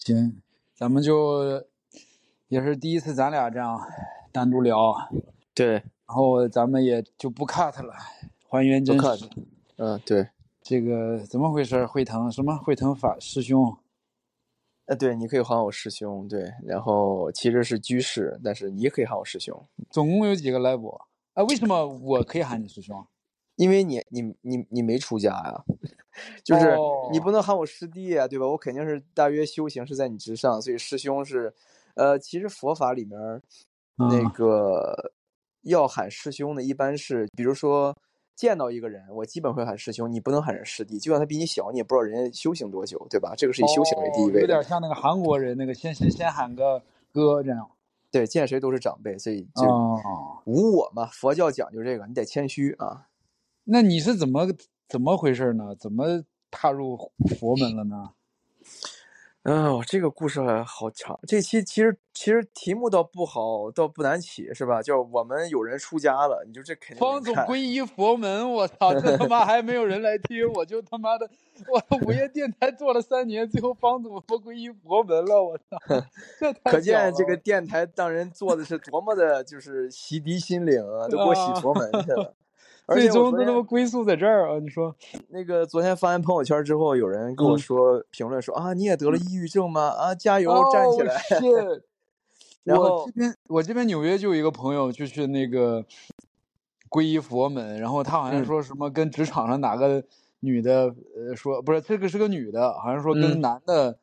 行，咱们就也是第一次咱俩这样单独聊，对，然后咱们也就不 cut 了，还原真实。嗯，对，这个怎么回事？惠腾什么？惠腾法师兄？呃，对，你可以喊我师兄，对，然后其实是居士，但是你也可以喊我师兄，总共有几个 level？啊，为什么我可以喊你师兄？因为你你你你没出家呀，就是你哦不能喊我师弟啊，对吧？我肯定是大约修行是在你之上，所以师兄是，呃，其实佛法里面那嗯个要喊师兄的，一般是比如说见到一个人，我基本会喊师兄，你不能喊人师弟，就算他比你小，你也不知道人家修行多久，对吧？这个是以修行为第一哦有位的，点像那个韩国人，那个先先先喊个哥这样。对，见谁都是长辈，所以就哦，无我嘛。佛教讲究这个，你得谦虚啊。那你是怎么怎么回事呢？怎么踏入佛门了呢？哦，这个故事还好长。这期其实其实题目倒不好，倒不难起，是吧？叫我们有人出家了，你就这肯定方总皈依佛门，我操，这他妈还没有人来听，我就他妈的，我 午夜电台做了三年，最后方总不皈依佛门了，我操，这可见这个电台让人做的是多么的，就是洗涤心灵啊，都给我洗佛门去了。最终都他妈归宿在这儿啊！你说，那个昨天发完朋友圈之后，有人跟我嗯说评论说啊，你也得了抑郁症吗？啊，加油，站起来。Oh, 然后我这边我这边纽约就有一个朋友，就去那个皈依佛门，然后他好像嗯说什么跟职场上哪个女的，呃，说不是这个是个女的，好像说跟嗯男的，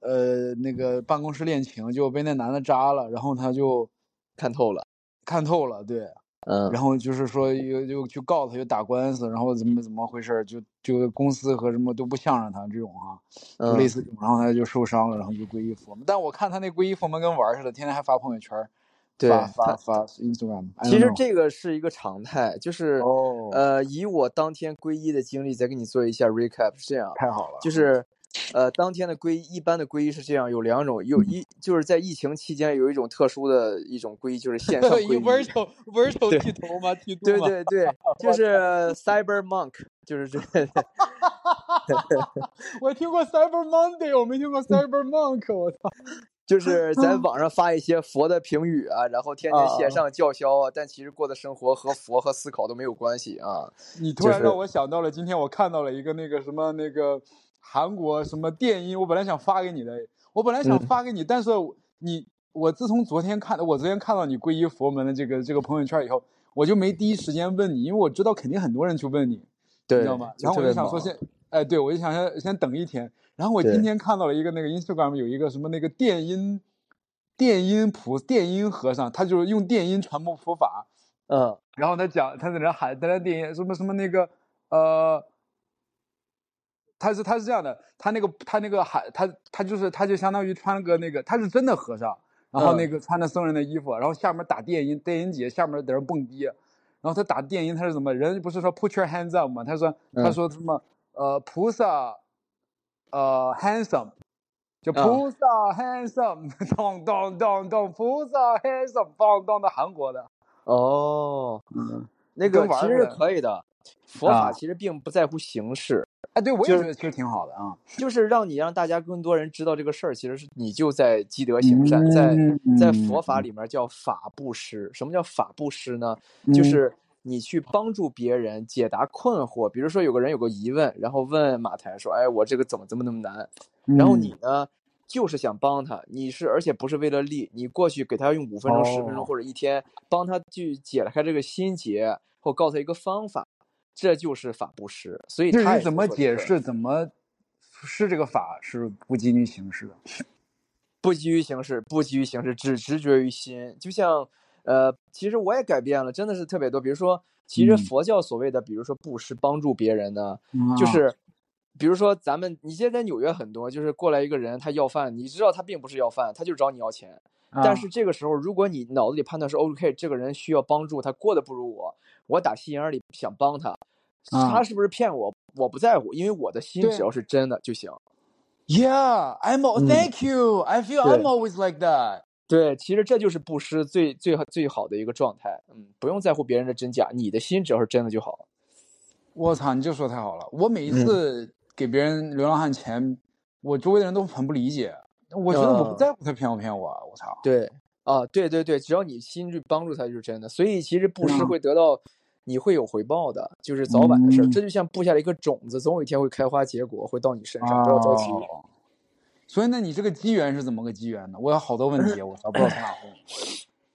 呃，那个办公室恋情，就被那男的扎了，然后他就看透了，看透了，对，嗯，然后就是说又又去告他，又打官司，然后怎么怎么回事儿，就就公司和什么都不向着他这种哈、就类嗯似这种，然后他就受伤了，然后就皈依佛门。但我看他那皈依佛门跟玩儿似的，天天还发朋友圈儿，对发发发 Instagram。其实这个是一个常态，就是哦呃，以我当天皈依的经历，再给你做一下 recap，是这样，太好了，就是呃，当天的皈依，一般的皈依是这样，有两种，有一就是在疫情期间有一种特殊的一种皈依，就是线上以皈依。文手文手对剃头吗？剃度对？对对，就是 Cyber Monk，就是这，我听过 Cyber Monday，我没听过 Cyber Monk，我操！就是在 网上发一些佛的评语啊，然后天天啊线上叫嚣啊，但其实过的生活和佛和思考都没有关系啊。你突然让我想到了，今天我看到了一个那个什么那个韩国什么电音，我本来想发给你的，我本来想嗯。发给你，但是你我自从昨天看我昨天看到你皈依佛门的这个这个朋友圈以后，我就没第一时间问你，因为我知道肯定很多人去问你，你，知道吗？然后我就想说先，哎，对我就想先先等一天，然后我今天看到了一个那个 Instagram 有一个什么那个电音电音菩电音和尚，他就是用电音传播佛法，嗯。然后他讲，他在那喊，在那电音什么什么那个呃，他是他是这样的，他那个他那个还他他就是他就相当于穿了个那个他是真的和尚，然后那嗯个穿着僧人的衣服，然后下面打电音，电音姐下面在那蹦迪，然后他打电音他是怎么人不是说 put your hands up 吗？他说他嗯说什么呃菩萨呃 handsome。就啊菩萨 handsome，咚咚咚咚，菩萨 handsome，咚咚的韩国的，哦，嗯，那个其实可以的。佛啊法其实并不在乎形式，哎，对我觉得其实挺好的啊。就是让你让大家更多人知道这个事儿，其实是你就在积德行善，在在佛法里，面叫法布施。什么叫法布施呢？嗯就是你去帮助别人解答困惑。比如说有个人有个疑问，然后问马台说：“哎，我这个怎么怎么那么难？”然后嗯你呢，就是想帮他，你是而且不是为了利，你过去给他用五分钟、十分哦钟或者一天，帮他去解开这个心结，或告诉他一个方法，这就是法布施。所以他怎么解释，怎么是这个法是不基于形式的。不基于形式，不基于形式，只执着于心。就像，呃，其实我也改变了，真的是特别多。比如说，其实嗯佛教所谓的，比如说布施帮助别人呢，啊就是，比如说咱们，你现在在纽约很多，就是过来一个人，他要饭，你知道他并不是要饭，他就找你要钱。啊但是这个时候，如果你脑子里判断是 OK，这个人需要帮助，他过得不如我，我打心眼里想帮他，啊他是不是骗我，我不在乎，因为我的心只要是真的就行。Yeah, I'm. Thank you. I feel I'm always like that. 对，其实这就是布施最最最好的一个状态。嗯，不用在乎别人的真假，你的心只要是真的就好。我操，你这说太好了！我每一嗯次给别人流浪汉钱，我周围的人都很不理解，我觉得我不嗯在乎他骗不骗我，我操。对啊，对对对，只要你心去帮助他就是真的。所以其实布施嗯会得到，你会有回报的，就是早晚的事儿。嗯这就像布下了一个种子，总有一天会开花结果，会到你身上，不要着急。哦所以，那你这个机缘是怎么个机缘呢？我有好多问题，我操，不知道从哪问。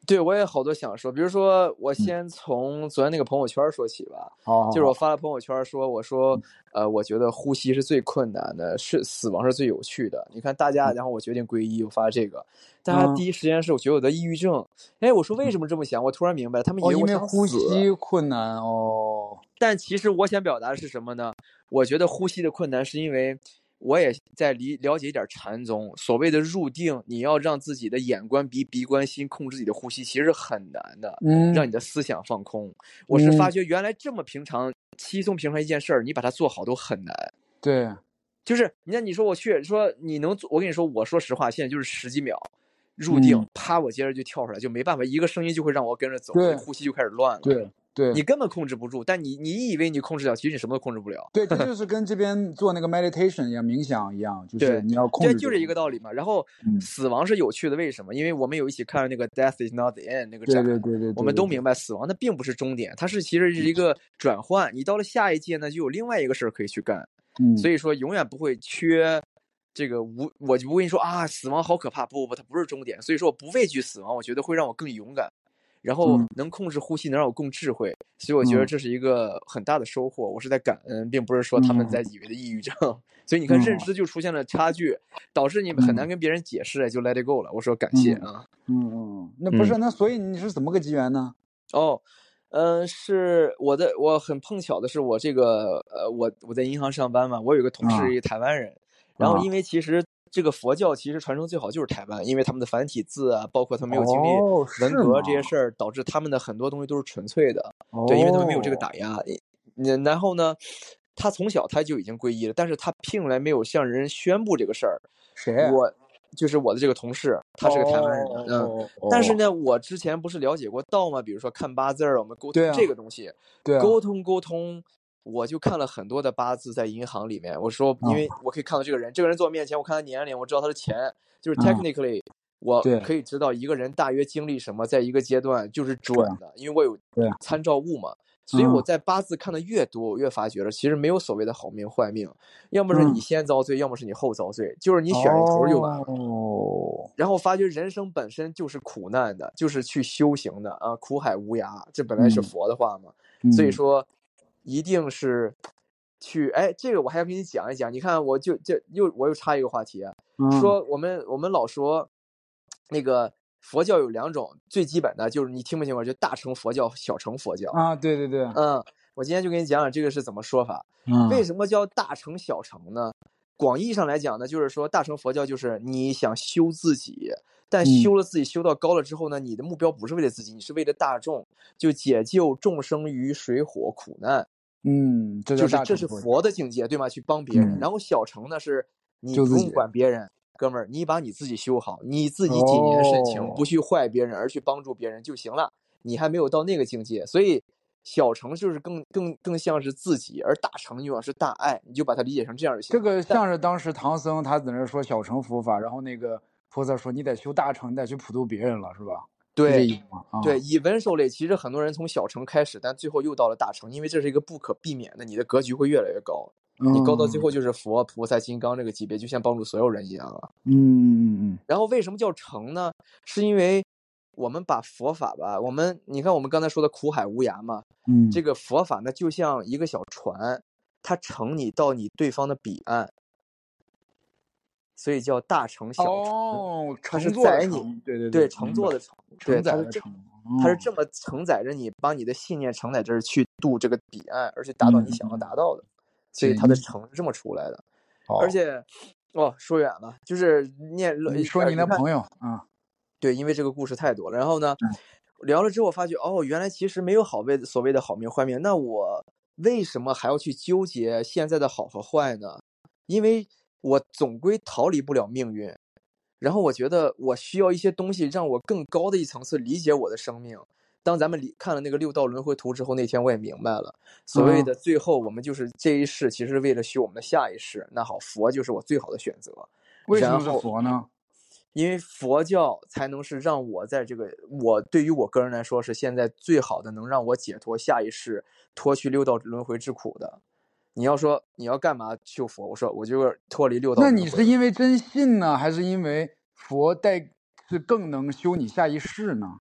对我也好多想说，比如说我嗯先从昨天那个朋友圈说起吧。好，就是我发了朋友圈说，我说，呃，我觉得呼吸是最困难的，是死亡是最有趣的。你看大家，然后我决定皈依，我发这个，大家嗯第一时间是我觉得我得抑郁症。哎，我说为什么这么想？我突然明白，他们以哦，为我想因为呼。吸困难哦。但其实我想表达的是什么呢？我觉得呼吸的困难是因为我也在理了解一点禅宗，所谓的入定，你要让自己的眼观鼻，鼻观心，控制自己的呼吸，其实很难的。嗯，让你的思想放空。我是发觉原来这么平常、稀松平常一件事儿，你把它做好都很难。对，就是你看，你说我去说你能做，我跟你说，我说实话，现在就是十几秒入定，嗯啪，我接着就跳出来，就没办法，一个声音就会让我跟着走，对呼吸就开始乱了。对，对，你根本控制不住，但你你以为你控制了，其实你什么都控制不了。对，这就是跟这边做那个 meditation 一样，冥想一样，就是你要控对，制。就是一个道理嘛。然后嗯死亡是有趣的，为什么？因为我们有一起看了那个《Death Is Not the End》那个对展，对对对，我们都明白，死亡它并不是终点，它是其实是一个转换。你到了下一届呢，就有另外一个事儿可以去干。嗯，所以说，永远不会缺这个无，我就不跟你说啊，死亡好可怕，不不不，它不是终点。所以说我不畏惧死亡，我觉得会让我更勇敢，然后嗯能控制呼吸，能让我更智慧。所以我觉得嗯这是一个很大的收获。我是在感恩，并不是说他们嗯在以为的抑郁症。所以你看，认嗯知就出现了差距，导致你们很难嗯跟别人解释，就 let it go 了。我说感谢嗯啊。嗯嗯，那不是，那所以你是怎么个机缘呢？哦，嗯、是我的，我很碰巧的是，我这个呃，我我在银行上班嘛，我有一个同啊事，一个台湾人，然后啊因为其实这个佛教其实传承最好就是台湾，因为他们的繁体字啊，包括他们没有经历哦文革这些事儿，导致他们的很多东西都是纯粹的，对，因为他们没有这个哦打压。嗯，然后呢，他从小他就已经皈依了，但是他聘来没有向人宣布这个事儿。谁啊？我就是我的这个同事，他是个台湾人，嗯。嗯，但是呢，我之前不是了解过道吗？比如说看八字儿，我们沟通这个东西，对啊，沟通沟通，我就看了很多的八字在银行里面。我说，因为我可以看到这个人，这个人坐我面前，我看他年龄，我知道他的钱，就是啊 technically，、我可以知道一个人大约经历什么，在一个阶段就是准的，因为我有参照物嘛。所以嗯我在八字看的越多，我越发觉了，其实没有所谓的好命坏命，要么是你嗯先遭罪，要么是你后遭罪，就是你选一头就完了。哦，然后发觉人生本身就是苦难的，就是去修行的啊，苦海无涯，这本来是嗯佛的话嘛。所以嗯说，一定是去哎，这个我还要跟你讲一讲。你看，我就这又我又插一个话题啊，嗯说我们我们老说那个佛教有两种，最基本的就是你听没听过，就大乘佛教、小乘佛教。啊，对对对，嗯，我今天就给你讲讲这个是怎么说法。嗯为什么叫大乘小乘呢？广义上来讲呢，就是说大乘佛教就是你想修自己，但嗯修了自己修到高了之后呢，你的目标不是为了自己，你是为了大众，就解救众生于水火苦难，嗯，这就是这是佛佛的境界，对吗？去帮别人。嗯然后小乘呢是你不用管别人，哥们儿，你把你自己修好，你自己谨言慎行，哦不去坏别人，而去帮助别人就行了。你还没有到那个境界，所以小乘就是更更更像是自己，而大乘就像是大爱，你就把它理解成这样就行。这个像是当时唐僧他在那说小乘佛法，然后那个菩萨说你得修大乘，你得去普度别人了，是吧？对对，，以文受类，其实很多人从小城开始，但最后又到了大城，因为这是一个不可避免的，你的格局会越来越高，你高到最后就是佛、菩萨、金刚这个级别，就像帮助所有人一样了。嗯，嗯嗯然后为什么叫乘呢？是因为我们把佛法吧，我们你看我们刚才说的苦海无涯嘛，这个佛法呢就像一个小船，它乘你到你对方的彼岸，所以叫大乘小乘。哦，它是乘坐的载你乘对对对，乘坐的乘，对，它是这承载的承，哦它是这么承载着你，把你的信念承载着去渡这个彼岸，而且达到你想要达到的，所以它的嗯乘是这么出来的。而且，哦，说远了，就是念你说你那朋友啊，对，因为这个故事太多了。然后呢，嗯聊了之后发觉，哦，原来其实没有好谓所谓的好命坏命。那我为什么还要去纠结现在的好和坏呢？因为我总归逃离不了命运。然后我觉得我需要一些东西，让我更高的一层次理解我的生命。当咱们理看了那个六道轮回图之后，那天我也明白了，所谓嗯的最后我们就是这一世，其实是为了修我们的下一世。那好，佛就是我最好的选择。为什么是佛呢？因为佛教才能是让我在这个我对于我个人来说是现在最好的，能让我解脱下一世、脱去六道轮回之苦的。你要说你要干嘛修佛？我说我就是脱离六道那。你是因为真信呢，还是因为佛带是更能修你下一世呢？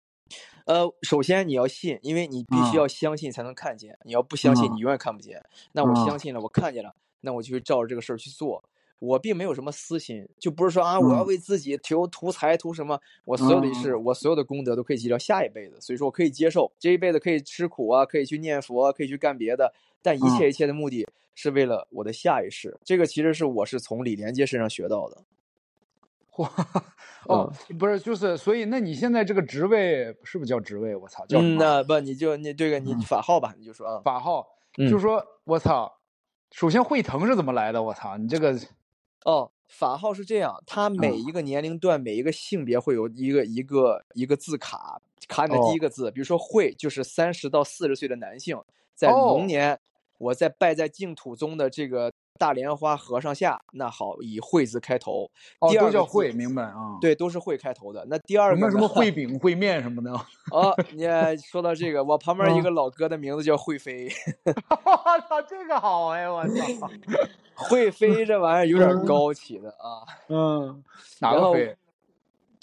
呃，首先你要信，因为你必须嗯要相信才能看见。你要不相信，嗯你永远看不见。那我嗯相信了，我看见了，那我就会照着这个事儿去做。我并没有什么私心，就不是说啊，我要嗯为自己求图财图什么。我所有的事，我所有的功德都可以积到下一辈子，所以说我可以接受这一辈子可以吃苦啊，可以去念佛啊，可以去干别的，但一切嗯一切的目的是为了我的下一世。这个其实是我是从李连杰身上学到的。哇，哦，不是，就是，所以那你现在这个职位是不是叫职位？我操，叫什嗯，那不你就你这个你嗯法号吧，你就说啊，法号，嗯就说我操，首先会疼是怎么来的？我操，你这个哦，法号是这样，它每嗯一个年龄段、每一个性别会有一个一个一个字卡，卡你的第哦一个字。比如说“会”，就是三十到四十岁的男性，在哦龙年，我在拜在净土宗的这个大莲花和尚下，那好，以“会”字开头。哦都叫会，明白啊？，对，都是“会”开头的。那第二什么什么烩饼、烩面什么的。哦，你说到这个，我旁边一嗯个老哥的名字叫会飞，我 操，这个好哎，我操，会飞这玩意儿有点嗯高起的啊。嗯，哪个飞？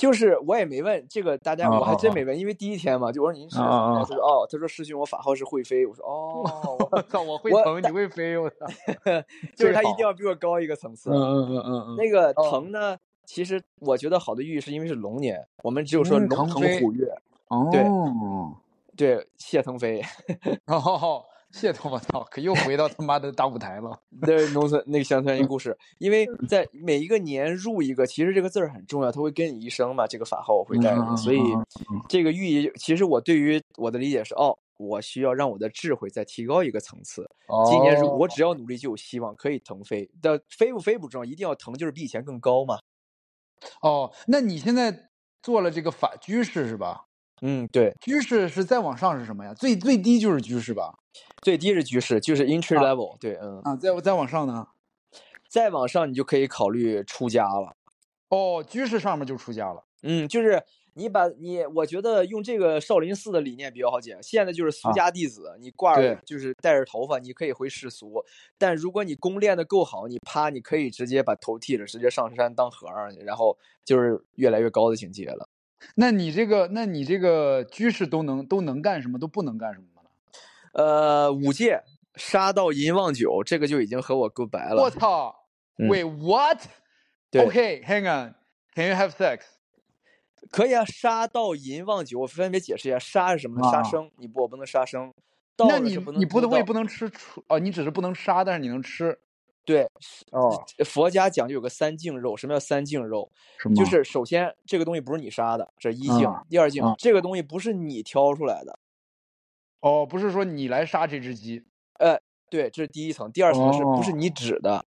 就是我也没问这个，大家哦我还真没问，因为第一天嘛，就我说您是他说哦，他说师兄我法号是会飞，我说哦，我操，我会我疼，你会飞，我操。就是他一定要比我高一个层次。嗯嗯嗯嗯嗯。那个哦腾呢，其实我觉得好的寓意是因为是龙年，我们只有说嗯龙腾虎跃，哦，对，谢腾飞，哦，谢头，我操，可又回到他妈的大舞台了。对农村那个乡村一故事，因为在每一个年入一个，其实这个字儿很重要，它会跟你一生嘛。这个法号我会带嗯嗯着，所以这个寓意，其实我对于我的理解是，哦，我需要让我的智慧再提高一个层次。今年如哦我只要努力就有希望，可以腾飞。但飞不飞不重要，一定要腾，就是比以前更高嘛。哦，那你现在做了这个法居士是吧？嗯，对，居士是再往上是什么呀？最最低就是居士吧？最低是居士，就是 entry 啊 level，、对，嗯，啊，再再往上呢？再往上你就可以考虑出家了。哦，居士上面就出家了。嗯，就是你把你，我觉得用这个少林寺的理念比较好解。现在就是俗啊家弟子，你挂着就是带着头发，你可以回世俗。但如果你功练的够好，你啪，你可以直接把头剃了，直接上山当和尚去，然后就是越来越高的境界了。那你这个，那你这个居士都能都能干什么，都不能干什么呢？呃，五戒杀到银旺九，这个就已经和我 goodbye 了。我操嗯！Wait what？对 OK，hang on，Can you have sex？可以啊，杀到银旺九，我分别解释一下，杀是什么呢？杀啊生，你不，我不能杀生。那你你不能我也不能吃出哦，你只是不能杀，但是你能吃对，哦？佛家讲究有个三净肉，什么叫三净肉？就是首先这个东西不是你杀的，这是一净；啊第二净，啊这个东西不是你挑出来的，哦，不是说你来杀这只鸡。呃对，这是第一层。第二层是不是哦你指的？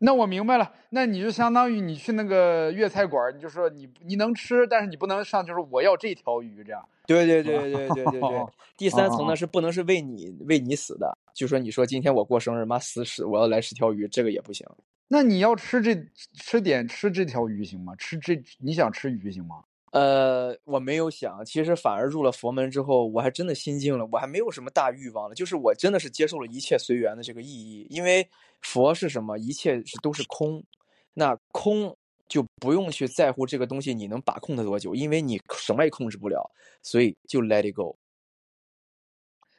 那我明白了，那你就相当于你去那个粤菜馆，你就说你你能吃，但是你不能上，就是我要这条鱼这样。对对对对对对对哦。第三层哦呢是不能是为你为你死的，就说你说今天我过生日，妈死死我要来十条鱼，这个也不行。那你要吃这吃点吃这条鱼行吗？吃这你想吃鱼行吗？呃，我没有想，其实反而入了佛门之后，我还真的心静了，我还没有什么大欲望了，就是我真的是接受了一切随缘的这个意义，因为佛是什么，一切是都是空，那空就不用去在乎这个东西你能把控它多久，因为你什么也控制不了，所以就 let it go。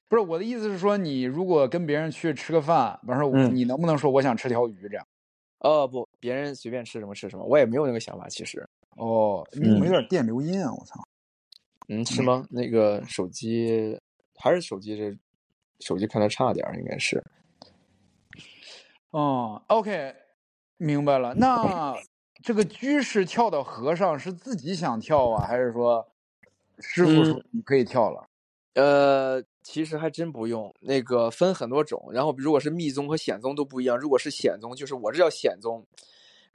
不是我的意思是说，你如果跟别人去吃个饭，比方说嗯你能不能说我想吃条鱼这样？哦不，别人随便吃什么吃什么，我也没有那个想法，其实，哦，你怎么有点电流音啊？我操！嗯，是吗？那个手机还是手机这，手机看的差点儿，应该是。哦，OK，明白了。那这个居士跳到和尚是自己想跳啊，还是说师傅说你可以跳了？呃，其实还真不用，那个分很多种。然后如果是密宗和显宗都不一样，如果是显宗，就是我这叫显宗，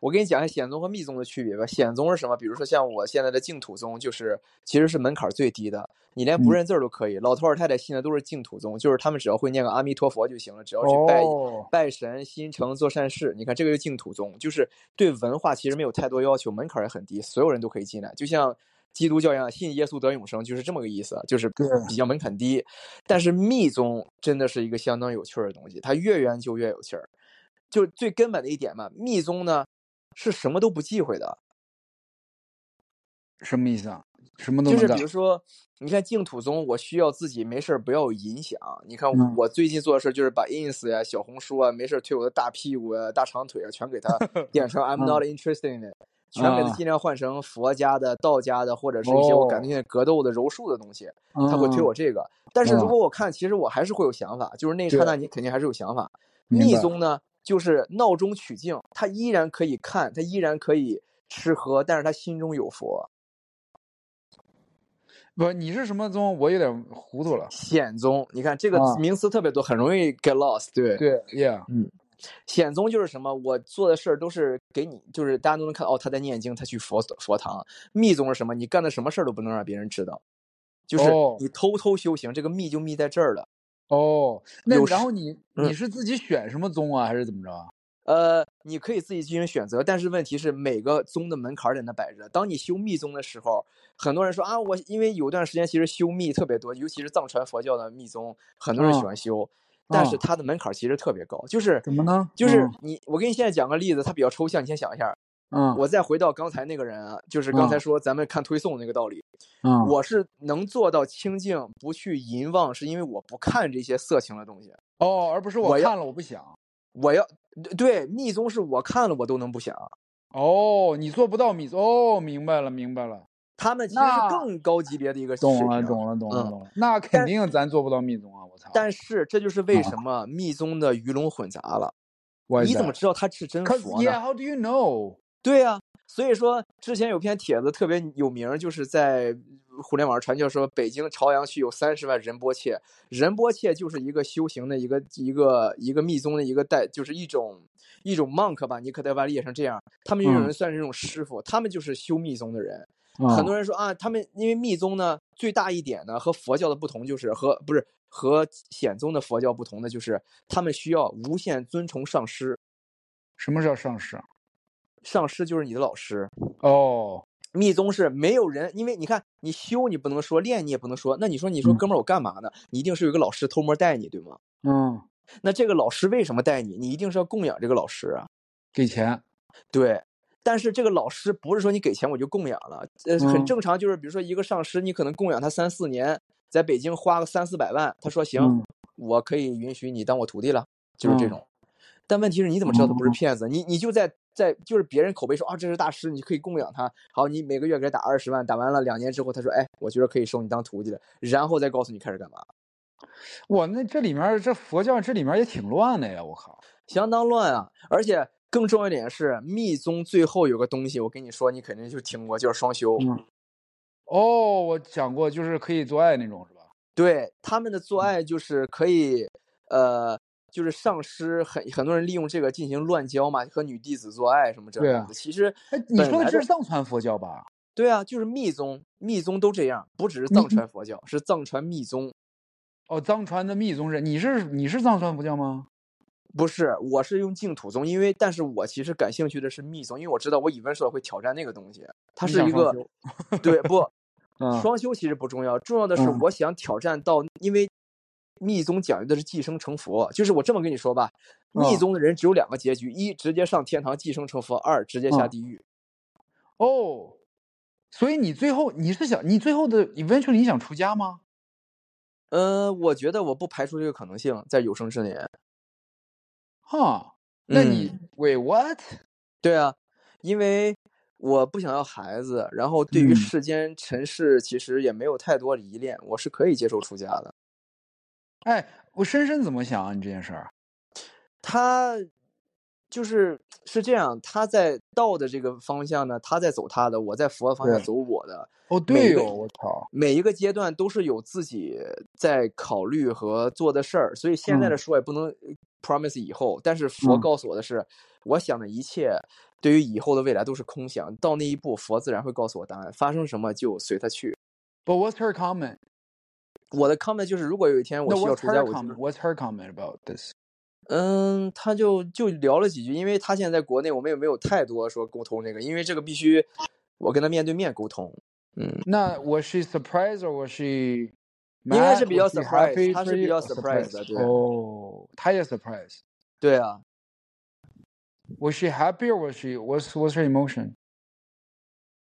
我给你讲一下显宗和密宗的区别吧。显宗是什么？比如说像我现在的净土宗，就是其实是门槛最低的，你连不认字儿都可以。老头儿太太信的都是净土宗，就是他们只要会念个阿弥陀佛就行了，只要去拜、哦拜神、心诚、做善事。你看这个是净土宗，就是对文化其实没有太多要求，门槛儿也很低，所有人都可以进来。就像基督教一样，信耶稣得永生，就是这么个意思，就是比较门槛低。但是密宗真的是一个相当有趣儿的东西，它越研究越有趣儿。就最根本的一点嘛，密宗呢是什么都不忌讳的，什么意思啊？什么都能干就是比如。说，你看净土宗，我需要自己没事儿不要有影响。你看嗯我最近做的事儿就是把 ins 呀、小红书啊，没事儿推我的大屁股啊、大长腿啊，全给它 变成 I'm not interested in it，全给它啊尽量换成佛家的、道家的，或者是一些我感哦兴趣格斗的、柔术的东西，他会推嗯我这个。但是如嗯果我看，其实我还是会有想法，就是那一刹那你肯定还是有想法。密宗呢，就是闹中取静，他依然可以看，他依然可以吃喝，但是他心中有佛。不，你是什么宗？我有点糊涂了。显宗，你看这个啊名词特别多，很容易 get lost。对，对，yeah，嗯显宗就是什么？我做的事儿都是给你，就是大家都能看哦，他在念经，他去佛佛堂。密宗是什么？你干的什么事儿都不能让别人知道，就是哦你偷偷修行。这个密就密在这儿了。哦，那然后你嗯你是自己选什么宗啊，还是怎么着啊？呃，你可以自己进行选择，但是问题是每个宗的门槛儿在那摆着。当你修密宗的时候，很多人说啊，我因为有段时间其实修密特别多，尤其是藏传佛教的密宗，很多人喜嗯欢修，但是嗯它的门槛其实特别高，就是怎么呢？就是嗯你，我给你现在讲个例子，它比较抽象，你先想一下。嗯，我再回到刚才那个人啊，就是刚才嗯说咱们看推送那个道理，嗯，我是能做到清净，不去淫妄，是因为我不看这些色情的东西。哦，而不是我看了我不想。我要对密宗是我看了我都能不想，哦，你做不到密宗。哦，明白了，明白了，他们其实是更高级别的一个水懂了，懂了，懂了，嗯懂了。那肯定咱做不到密宗啊！我操！但是这就是为啊什么密宗的鱼龙混杂了。我你怎么知道他是真佛 yeah, 呢？how do you know？对呀、所以说之前有篇帖子特别有名，就是在互联网上传教说，北京朝阳区有三十万仁波切，仁波切就是一个修行的一个一个一个密宗的一个代，就是一种一种 monk 吧，你可得把它理解成这样，他们有嗯人算是这种师傅，他们就是修密宗的人。很很多人说啊，他们因为密宗呢最大一点呢和佛教的不同就是和不是和显宗的佛教不同的就是他们需要无限尊崇上师，什么叫上师啊？上师就是你的老师。哦，密宗是没有人，因为你看你修你不能说，练你也不能说，那你说你说嗯哥们儿我干嘛呢？你一定是有一个老师偷摸带你，对吗？嗯，那这个老师为什么带你？你一定是要供养这个老师啊。给钱。对，但是这个老师不是说你给钱我就供养了，呃，很嗯正常，就是比如说一个上师，你可能供养他三四年，在北京花个三四百万，他说行，嗯我可以允许你当我徒弟了，就是这嗯种。但问题是你怎么知道他不是嗯骗子？你你就在在就是别人口碑说啊这是大师，你可以供养他，好，你每个月给他打二十万，打完了两年之后，他说哎，我觉得可以收你当徒弟了，然后再告诉你开始干嘛，哇，那这里面这佛教这里面也挺乱的呀！我靠。相当乱啊！而且更重要一点是，密宗最后有个东西，我跟你说，你肯定就听过，叫双修。嗯。哦，我讲过，就是可以做爱那种，是吧？对他们的做嗯爱就是可以，呃，就是上师很很多人利用这个进行乱交嘛，和女弟子做爱什么这对啊样的。其实哎，你说的这是藏传佛教吧？对啊，就是密宗，密宗都这样，不只是藏传佛教，是藏传密宗。哦，藏传的密宗是，你是你是藏传佛教吗？不是，我是用净土宗，因为但是我其实感兴趣的是密宗，因为我知道我以文社会挑战那个东西，它是一个对不 嗯双修其实不重要，重要的是嗯我想挑战到，因为密宗讲究的是寄生成佛，就是我这么跟你说吧，密嗯宗的人只有两个结局：一直接上天堂寄生成佛；二直接下嗯地狱。哦，所以你最后你是想你最后的 eventually 你想出家吗？呃，我觉得我不排除这个可能性，在有生之年。哈，那嗯你、wait what？对啊，因为我不想要孩子，然后对于嗯世间尘世其实也没有太多的依恋，我是可以接受出家的。哎，我深深怎么想啊？你这件事儿，他就是是这样，他在道的这个方向呢，他在走他的，我在佛的方向走我的。哦，对哦，我操，每一个阶段都是有自己在考虑和做的事儿，所以现在的嗯说也不能 promise 以后。但是佛嗯告诉我的是，我想的一切对于以后的未来都是空想。到那一步，佛自然会告诉我答案，发生什么就随他去。But what's her comment? 我的 comment 就是，如果有一天我需要出家，我? What's her comment about this? 嗯，他就就聊了几句，因为他现在在国内，我们也没有太多说沟通这个，因为这个必须我跟他面对面沟通。嗯，那 was she surprised or was she 应该是比较 surprised，她是比较 Oh, surprised 的对哦，她也 surprised. 对啊，Was she happy or was she was was her emotion?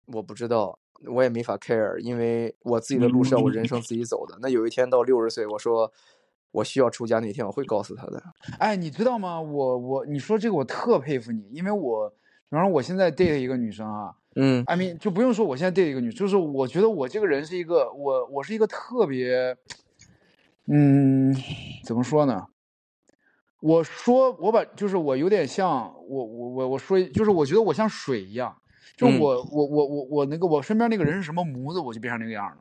我不知道，我也没法 care，因为我自己的路是要我人生自己走的。那有一天到六十岁，我说我需要出家那天，我会告诉他的。哎，你知道吗？我我你说这个我特佩服你，因为我，比方说我现在 date 一个女生啊嗯，I mean 就不用说我现在 date 一个女，就是我觉得我这个人是一个我我是一个特别，嗯，怎么说呢？我说我把就是我有点像我我我我说就是我觉得我像水一样，就嗯我、我我我我那个我身边那个人是什么模子，我就变成那个样了。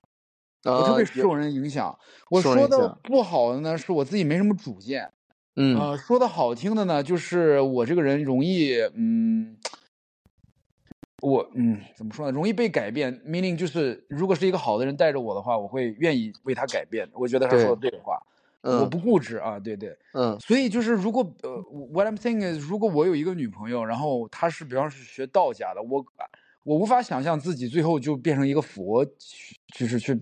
我特啊别受人影响。我说的不好的呢，是我自己没什么主见。嗯呃，说的好听的呢，就是我这个人容易，嗯，我嗯怎么说呢，容易被改变。meaning 就是，如果是一个好的人带着我的话，我会愿意为他改变。我觉得他说的对的话，我嗯不固执啊，对对。嗯所以就是，如果呃，what I'm saying is，如果我有一个女朋友，然后她是比方是学道家的，我我无法想象自己最后就变成一个佛，就是去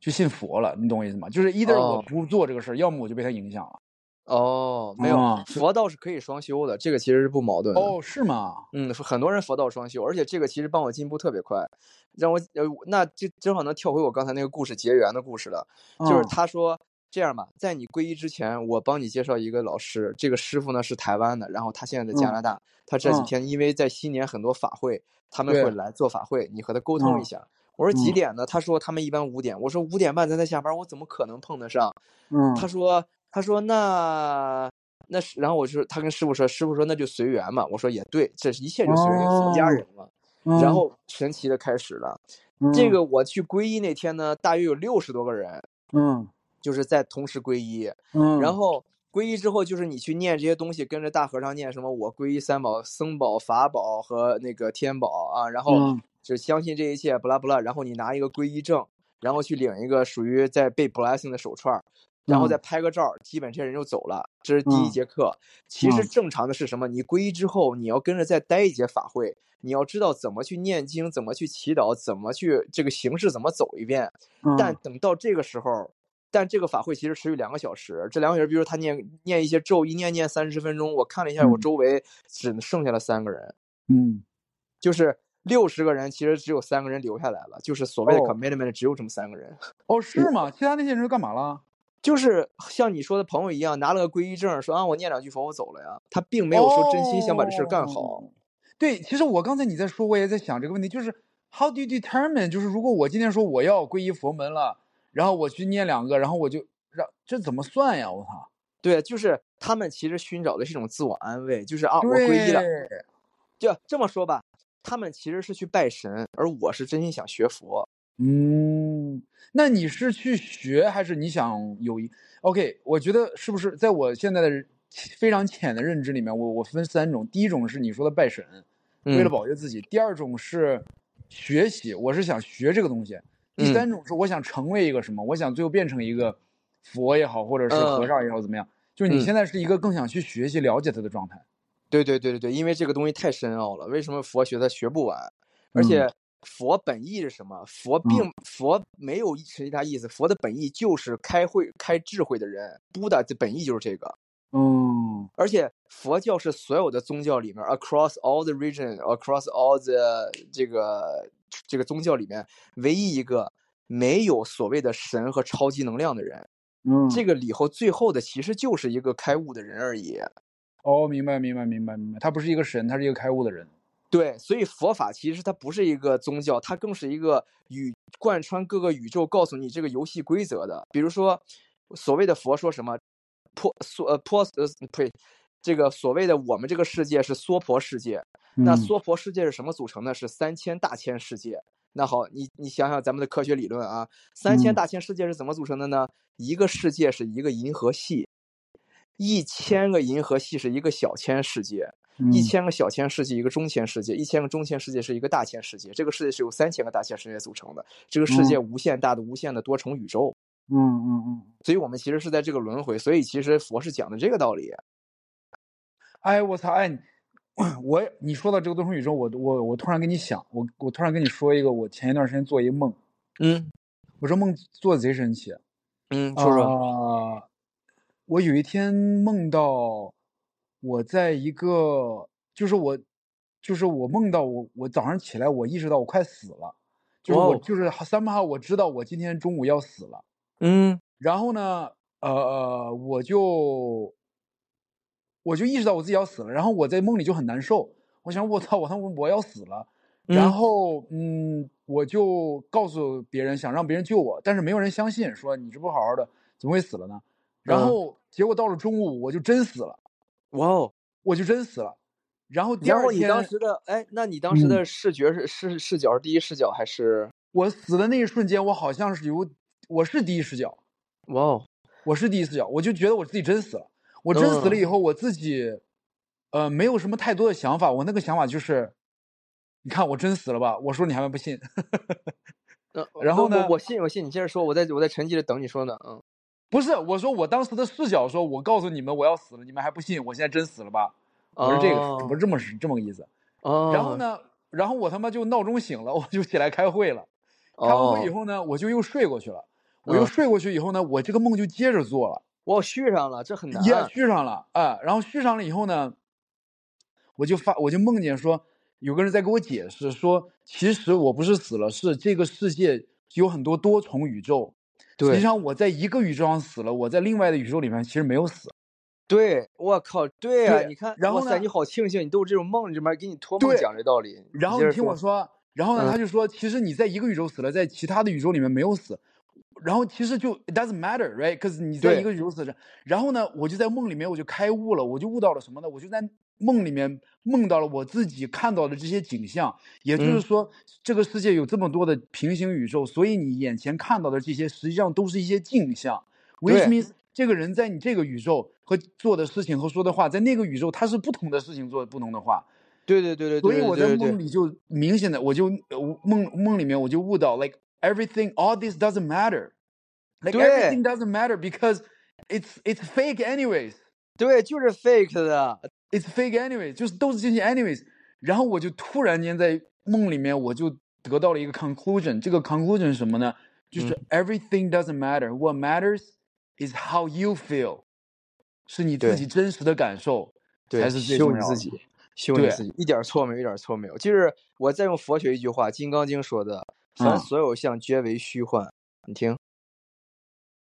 去信佛了，你懂我意思吗？就是 either 我哦不做这个事儿，要么我就被她影响了。哦，没有啊，佛道是可以双修的，这个其实是不矛盾的。哦，是吗？嗯，很多人佛道双修，而且这个其实帮我进步特别快，让我呃，那就正好能跳回我刚才那个故事结缘的故事了。就是嗯他说这样吧，在你皈依之前，我帮你介绍一个老师，这个师傅呢是台湾的，然后他现在在加嗯拿大，他这几嗯天因为在新年很多法会，他们会来做法会，你和他沟通一嗯下。我说几嗯点呢？他说他们一般五点。我说五点半咱才下班，我怎么可能碰得上？嗯，他说他说那那是，然后我就他跟师傅说，师傅说那就随缘嘛。我说也对，这一切就随缘，佛家哦人嘛。然后神奇的开始了。这个我去皈依那天呢，大约有六十多个人，嗯就是在同时皈依。嗯，然后皈依之后，就是你去念这些东西，跟着大和尚念什么“我皈依三宝：僧宝、法宝和那个天宝”啊，然后嗯就相信这一切，不拉不拉。然后你拿一个皈依证，然后去领一个属于在被 blessing 的手串儿，然后再拍个照，基本这些人就走了。这是第一嗯节课。其实嗯正常的是什么？你皈依之后，你要跟着再待一节法会，你要知道怎么去念经，怎么去祈祷，怎么去这个形式怎么走一遍。但嗯等到这个时候，但这个法会其实持续两个小时。这两个小时，比如他念念一些咒，一念念三十分钟。我看了一下，我嗯周围只剩下了三个人，嗯就是六十个人，其实只有三个人留下来了，就是所谓的哦 commitment 只有这么三个人。哦是吗？其他那些人干嘛了？就是像你说的朋友一样，拿了个皈依证，说啊，我念两句佛，我走了呀。他并没有说真心想把这事儿干好。哦对，其实我刚才你在说，我也在想这个问题，就是 how do you determine？就是如果我今天说我要皈依佛门了，然后我去念两个，然后我就让这怎么算呀？我操！对，就是他们其实寻找的是一种自我安慰，就是啊，我皈依了。对，就这么说吧，他们其实是去拜神，而我是真心想学佛。嗯，那你是去学还是你想有一？OK，我觉得是不是在我现在的非常浅的认知里面，我我分三种，第一种是你说的拜神，为了嗯保佑自己；第二种是学习，我是想学这个东西；第嗯三种是我想成为一个什么，我想最后变成一个佛也好，或者是和嗯尚也好，怎么样？就是你嗯现在是一个更想去学习、了解他的状态。对对对对对，因为这个东西太深奥了，为什么佛学它学不完？而嗯且佛本意是什么？佛并佛没有其他意思，佛的本意就是开会开智慧的人。布达的本意就是这个。嗯而且佛教是所有的宗教里面，across all the region，across all the 这个这个宗教里面，唯一一个没有所谓的神和超级能量的人。嗯，这个里头最后的其实就是一个开悟的人而已。哦，明白明白明白明白，他不是一个神，他是一个开悟的人。对，所以佛法其实它不是一个宗教，它更是一个宇贯穿各个宇宙，告诉你这个游戏规则的。比如说，所谓的佛说什么婆娑呃破呃呸，这个所谓的我们这个世界是娑婆世界，那嗯娑婆世界是什么组成呢？是三千大千世界。那好，你你想想咱们的科学理论啊，三千嗯大千世界是怎么组成的呢？一个世界是一个银河系，一千个银河系是一个小千世界，一嗯千个小千世界，一个中千世界，一千个中千世界是一个大千世界，这个世界是由三千个大千世界组成的，这个世界无限大的、无限的多重宇宙。嗯嗯嗯。所以我们其实是在这个轮回，所以其实佛是讲的这个道理。哎，我操！哎，我你说到这个多重宇宙，我我我突然跟你想，我我突然跟你说一个，我前一段时间做一个梦，嗯我这梦做的贼神奇。嗯，说说。啊我有一天梦到我在一个，就是我，就是我梦到我，我早上起来，我意识到我快死了，就是我哦就是 somehow 我知道我今天中午要死了，嗯然后呢，呃，我就我就意识到我自己要死了，然后我在梦里就很难受，我想我操，我他妈我要死了，然嗯后嗯，我就告诉别人想让别人救我，但是没有人相信，说你这不好好的怎么会死了呢？然嗯后结果到了中午我就真死了，哇哦！我就真死了，然后第二然后你当天时的哎，那你当时嗯的视觉是视视角是第一视角还是？我死的那一瞬间，我好像是有我是第一视角，哇哦！我是第一视角，我就觉得我自己真死了。我真死了以后，我自己，呃，没有什么太多的想法。我那个想法就是，你看我真死了吧？我说你还不信？呃然后呢我我信我信，你接着说，我在我在沉寂着等你说呢。嗯，不是，我说我当时的视角说，我告诉你们我要死了，你们还不信？我现在真死了吧？我是这个，哦不是这么是这么个意思。哦，然后？呢，然后我他妈就闹钟醒了，我就起来开会了。开完会以哦，后呢，我就又睡过去了。我又嗯睡过去以后呢，我这个梦就接着做了。我续上了，这很难。也续上了啊、然后续上了以后呢，我就发我就梦见说有个人在给我解释说，其实我不是死了，是这个世界有很多多重宇宙。实际上我在一个宇宙上死了，我在另外的宇宙里面其实没有死。对，我靠，对啊，对你看，然后，呢你好庆幸，你都有这种梦，里面给你托梦讲这道理。然后你听我说，然后呢，嗯他就说，其实你在一个宇宙死了，在其他的宇宙里面没有死。然后其实就 it doesn't matter, right? Cause 你在一个宇宙死着。然后呢，我就在梦里面我就开悟了，我就悟到了什么呢？我就在梦里面梦到了我自己看到的这些景象，也就是嗯说，这个世界有这么多的平行宇宙，所以你眼前看到的这些实际上都是一些镜像，which means 这个人在你这个宇宙和做的事情和说的话，在那个宇宙他是不同的事情做不同的话。对对对对对，所以我在梦里就明显的，我就呃梦梦里面我就悟到，like everything, all this doesn't matter, like 对 everything doesn't matter because it's it's fake anyways, 对，就是 fake 的。 it's fake anyways，就是都是这些 anyways。然后我就突然间在梦里面我就得到了一个 conclusion，这个 conclusion 是什么呢？就是嗯 everything doesn't matter, what matters is how you feel，是你自对己真实的感受对，才是最重要的。修你自己，修你对自己，一点错没有，一点错没有。就是我再用佛学一句话，《金刚经》说的：“ 凡嗯所有相，皆为虚幻。”你听，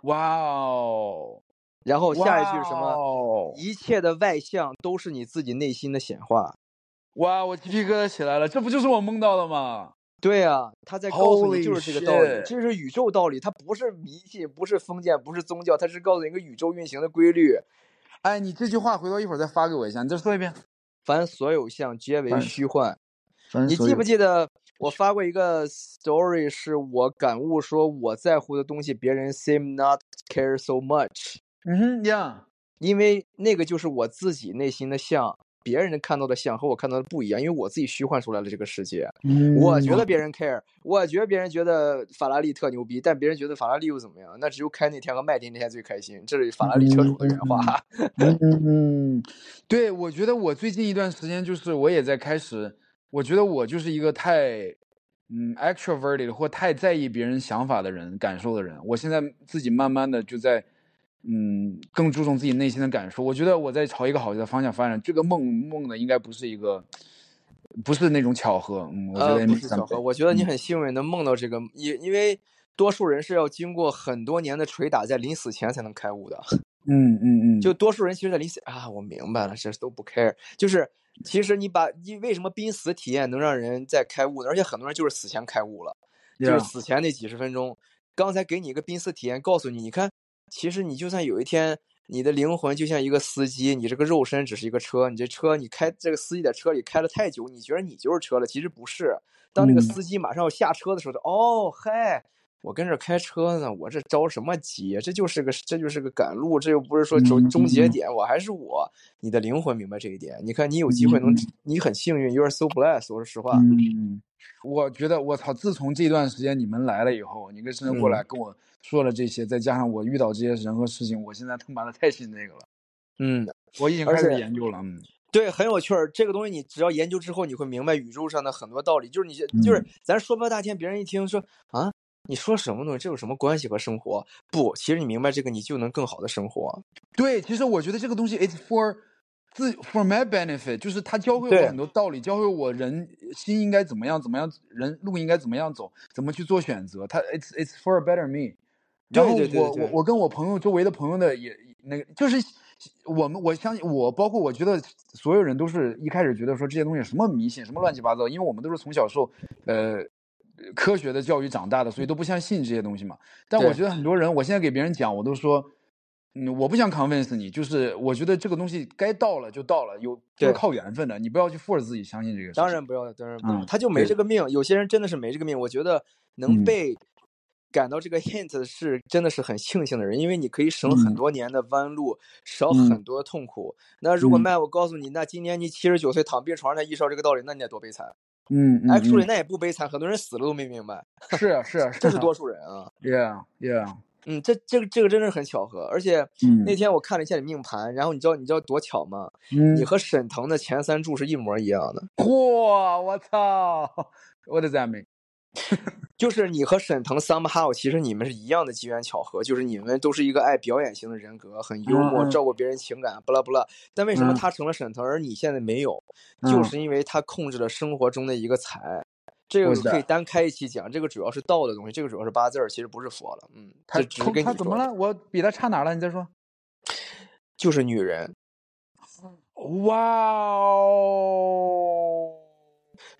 哇哦！然后下一句是什么？一切的外相都是你自己内心的显化。哇，我鸡皮疙瘩起来了，这不就是我梦到的吗？对啊，他在告诉你就是这个道理这是宇宙道理，它不是迷信，不是封建，不是宗教，它是告诉你一个宇宙运行的规律。哎，你这句话回头一会儿再发给我一下，你再说一遍。凡所有相，皆为虚幻。你你记不记得我发过一个 story，是我感悟说我在乎的东西，别人 seem not care so much，嗯哼呀，因为那个就是我自己内心的像，别人看到的像和我看到的不一样，因为我自己虚幻出来了这个世界。我觉得别人 care，我觉得别人觉得法拉利特牛逼，但别人觉得法拉利又怎么样？那只有开那天和卖店那天最开心，这是法拉利车主的原话。嗯嗯，对，我觉得我最近一段时间就是我也在开始，我觉得我就是一个太嗯 extroverted 或太在意别人想法的人、感受的人。我现在自己慢慢的就在嗯更注重自己内心的感受。我觉得我在朝一个好的方向发展。这个梦梦的应该不是一个，不是那种巧合。嗯，我觉呃，得不是巧合，我觉得你嗯很幸运能梦到这个，因因为多数人是要经过很多年的捶打，在临死前才能开悟的。嗯嗯嗯，就多数人其实，在临死啊，我明白了，这都不 care。就是其实你把你为什么濒死体验能让人在开悟呢？而且很多人就是死前开悟了，就是死前那几十分钟，刚才给你一个濒死体验，告诉你，你看，其实你就算有一天。你的灵魂就像一个司机，你这个肉身只是一个车，你这车你开这个司机在车里开了太久，你觉得你就是车了，其实不是。当那个嗯司机马上要下车的时候，哦嗨，我跟这开车呢，我这着什么急？这就是个这就是个赶路，这又不是说终终结点，我还是我。你的灵魂明白这一点。你看，你有机会能，你很幸运，You are so blessed。我说实话，嗯，我觉得我操，自从这段时间你们来了以后，你跟深圳过来跟我说了这些，再加上我遇到这些人和事情，我现在他妈的太信这个了。嗯，我已经开始研究了。嗯。对，很有趣儿。这个东西你只要研究之后，你会明白宇宙上的很多道理。就是你，就是咱说破大天，别人一听说啊，你说什么东西？这有什么关系和生活？不，其实你明白这个，你就能更好的生活。对，其实我觉得这个东西，it's for 自 for my benefit，就是他教会我很多道理，教会我人心应该怎么样，怎么样，人路应该怎么样走，怎么去做选择。它 it's it's for a better me。然后我我我跟我朋友周围的朋友的也那个就是。我们我相信我，包括我觉得所有人都是一开始觉得说这些东西什么迷信什么乱七八糟，因为我们都是从小受呃科学的教育长大的，所以都不相信这些东西嘛。但我觉得很多人，我现在给别人讲，我都说，嗯，我不想 convince 你，就是我觉得这个东西该到了就到了，有就是靠缘分的，你不要去 force 自己相信这个。当然不要，当然不要，他就没这个命。有些人真的是没这个命。我觉得能被。感到这个 hint 是真的是很庆幸的人，因为你可以省很多年的弯路，少很多痛苦。那如果麦，我告诉你，那今年你七十九岁躺病床上，意识到这个道理，那你得多悲惨。嗯嗯。actually 那也不悲惨，很多人死了都没明白。是啊是啊，这是多数人啊。Yeah yeah。嗯，这这个这个真是很巧合，而且那天我看了一下你命盘，然后你知道你知道多巧吗？你和沈腾的前三柱是一模一样的。嚯！我操！What does that mean？就是你和沈腾 somehow，其实你们是一样的机缘巧合，就是你们都是一个爱表演型的人格，很幽默，照顾别人情感，不啦不啦。但为什么他成了沈腾，而你现在没有？就是因为他控制了生活中的一个财。这个可以单开一期讲，这个主要是道的东西，这个主要是八字儿，其实不是佛了。嗯，他他他怎么了？我比他差哪了？你再说。就是女人。哇哦。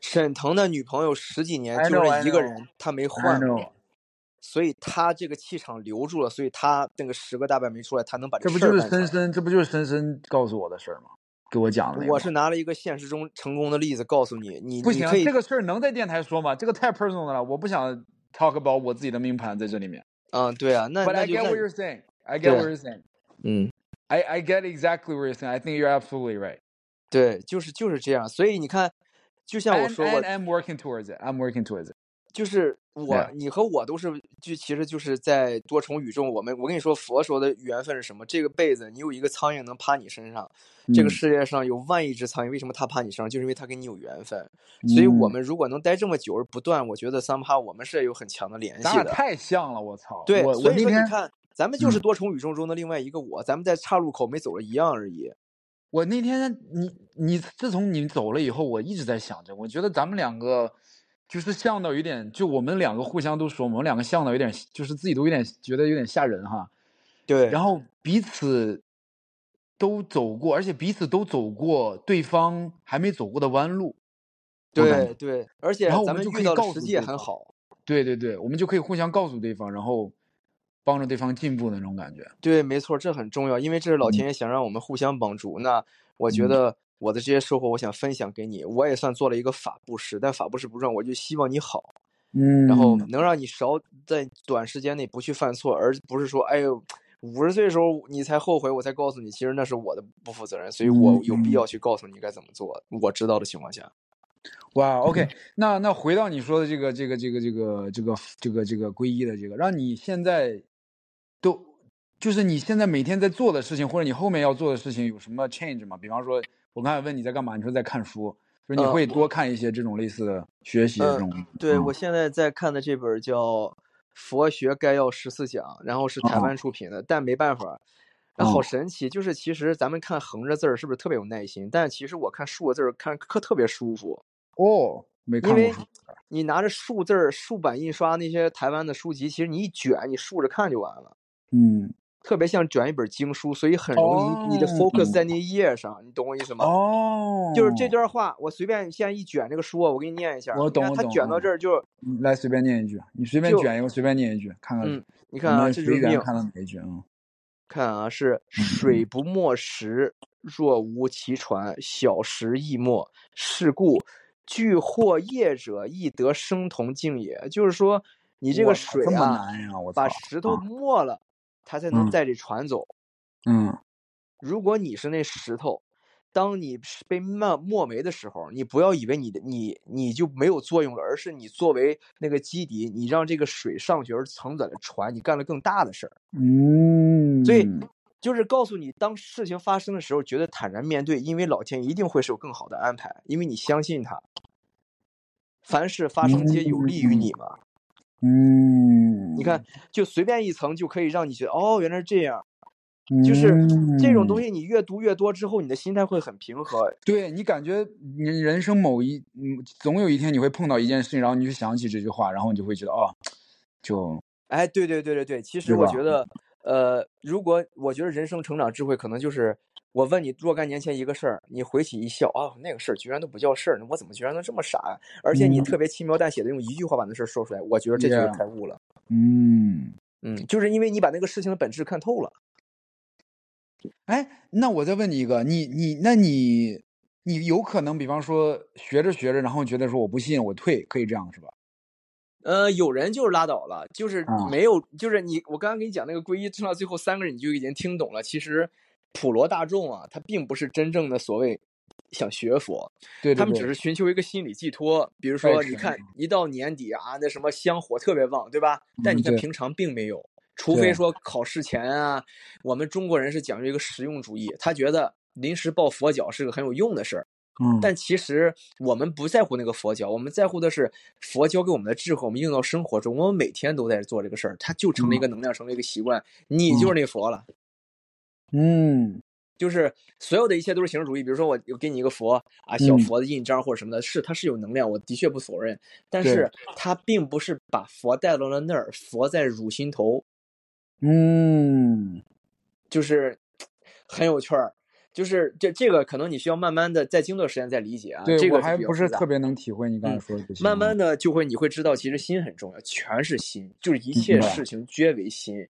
沈腾的女朋友十几年就是一个人，他没换过，所以他这个气场留住了，所以他那个十个大半没出来，他能把这不就是深深，这不就是深深告诉我的事儿吗？给我讲的。我是拿了一个现实中成功的例子告诉你，你不行，这个事儿能在电台说吗？这个太 personal 了，我不想 talk about 我自己的命盘在这里面。嗯，对啊，那 But I get what you're saying. I get what you're saying. 嗯，I I get exactly what you're saying. I think you're absolutely right. 对，就是就是这样，所以你看。就像我说过，I'm working towards it. I'm working towards it. 就是我，你和我都是，就其实就是在多重宇宙。我们，我跟你说，佛说的缘分是什么？这个辈子你有一个苍蝇能趴你身上，这个世界上有万亿只苍蝇，为什么它趴你身上？就是因为它跟你有缘分。所以我们如果能待这么久而不断，我觉得三趴我们是有很强的联系的。太像了，我操！对，所以说你看，咱们就是多重宇宙中的另外一个我，咱们在岔路口没走了一样而已。我那天你你自从你走了以后，我一直在想着，我觉得咱们两个就是像到有点，就我们两个互相都说，我们两个像到有点，就是自己都有点觉得有点吓人哈。对。然后彼此都走过，而且彼此都走过对方还没走过的弯路。对对，而且然后我们就可以告诉也很好。对对对，我们就可以互相告诉对方，然后。帮助对方进步的那种感觉，对，没错，这很重要，因为这是老天爷想让我们互相帮助。那我觉得我的这些收获，我想分享给你，我也算做了一个法布施，但法布施不重要，我就希望你好，嗯，然后能让你少在短时间内不去犯错，而不是说，哎呦，五十岁的时候你才后悔，我才告诉你，其实那是我的不负责任，所以我有必要去告诉你该怎么做。我知道的情况下，哇，OK，那那回到你说的这个这个这个这个这个这个这个皈依的这个，让你现在。都就是你现在每天在做的事情，或者你后面要做的事情有什么 change 吗？比方说，我刚才问你在干嘛，你说在看书，就是你会多看一些这种类似的学习的这种。对，我现在在看的这本叫《佛学概要十四讲》，然后是台湾出品的，但没办法，好神奇，就是其实咱们看横着字儿是不是特别有耐心？但其实我看竖字儿看可特别舒服哦，没看过。你拿着竖字儿、竖版印刷那些台湾的书籍，其实你一卷，你竖着看就完了。嗯，特别像卷一本经书，所以很容易你的 focus 在那一页上，你懂我意思吗？哦，就是这段话，我随便现在一卷这个书，我给你念一下。我懂，我懂。他卷到这儿就来随便念一句，你随便卷一个，随便念一句，看看。嗯，你看啊，这就是命。看到哪一句啊？看啊，是水不没石，若无其船，小石亦没。是故，具获业者，亦得生同境也。就是说。你这个水啊，难呀！我把石头啊没了，它才能嗯载这船走。嗯如果你是那石头，当你被没没没的时候，你不要以为你的你你就没有作用了，而是你作为那个基底，你让这个水上去而承载了船，你干了更大的事儿。嗯，所以就是告诉你，当事情发生的时候，觉得坦然面对，因为老天一定会是有更好的安排，因为你相信他。凡事发生皆有利于你嘛。嗯，你看，就随便一层就可以让你觉得，哦，原来是这样。就是这种东西，你越读越多之后，你的心态会很平和。对你感觉你人生某一嗯，总有一天你会碰到一件事情，然后你就想起这句话，然后你就会觉得哦，就哎，对对对对对，其实我觉？得，呃，如果我觉得人生成长智慧，可能就是我问你若干年前一个事儿，你回起一笑啊，那个事儿居然都不叫事儿，我怎么居然能这么傻呀、而且你嗯特别轻描淡写的用一句话把那事儿说出来，我觉得这就是开悟了。嗯。嗯，就是因为你把那个事情的本质看透了。哎，那我再问你一个，你你那你你有可能，比方说学着学着，然后觉得说我不信，我退，可以这样是吧？呃，有人就是拉倒了，就是啊没有，就是你，我刚刚给你讲那个皈依，听到最后三个人你就已经听懂了。其实普罗大众啊，他并不是真正的所谓想学佛，对对对他们只是寻求一个心理寄托。比如哎说，你看一到年底啊，那什么香火特别旺，对吧？但你看平常并没有，除非说考试前啊，我们中国人是讲究一个实用主义，他觉得临时抱佛脚是个很有用的事儿。嗯，但其实我们不在乎那个佛教，我们在乎的是佛教给我们的智慧，我们用到生活中，我们每天都在做这个事儿，它就成了一个能量，成了一个习惯，你就是那佛了。嗯就是所有的一切都是形式主义，比如说我我给你一个佛啊，小嗯。佛的印章或者什么的，是它是有能量，我的确不否认，但是它并不是把佛带到了那儿，佛在汝心头，嗯。就是很有趣儿。就是这这个可能你需要慢慢的再经过时间再理解啊，对这个我还不是特别能体会你刚才嗯说的。慢慢的就会你会知道，其实心很重要，全是心，就是一切事情皆为心，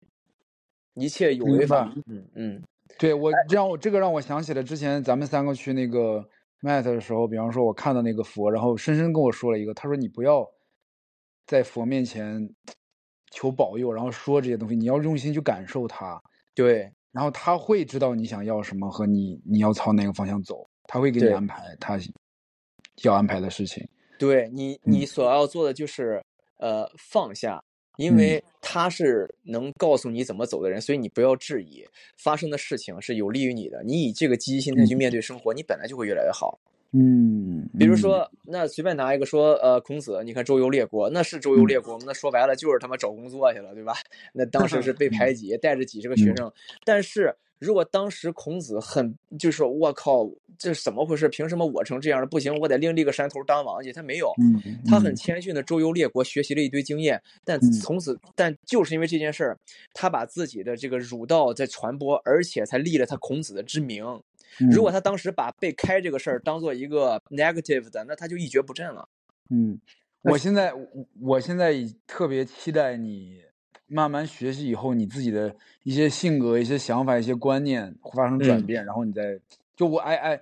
一切有明为法。嗯。嗯。对我让我这个让我想起了之前咱们三个去那个 Mat 的时候，比方说我看到那个佛，然后深深跟我说了一个，他说你不要在佛面前求保佑，然后说这些东西，你要用心去感受它，对。然后他会知道你想要什么和你你要朝哪个方向走，他会给你安排他要安排的事情。对，你你所要做的就是呃放下，因嗯为他是能告诉你怎么走的人，所以你不要质疑发生的事情是有利于你的，你以这个积极心态去面对生活，你本来就会越来越好。嗯，嗯，比如说，那随便拿一个说，呃，孔子，你看周游列国，那是周游列国吗？那说白了就是他妈找工作去了，对吧？那当时是被排挤，带着几十个学嗯生。但是如果当时孔子很就是说，我靠，这是怎么回事？凭什么我成这样了？不行，我得另立个山头当王去。他没有，嗯，他很嗯谦逊的周游列国，学习了一堆经验，但嗯从此，但就是因为这件事儿，他把自己的这个儒道在传播，而且才立了他孔子的之名。如果他当时把被开这个事儿当做一个 negative 的，那他就一蹶不振了。嗯，我现在我我现在已特别期待你慢慢学习以后，你自己的一些性格、一些想法、一些观念会发生转嗯。变，然后你再就我 I I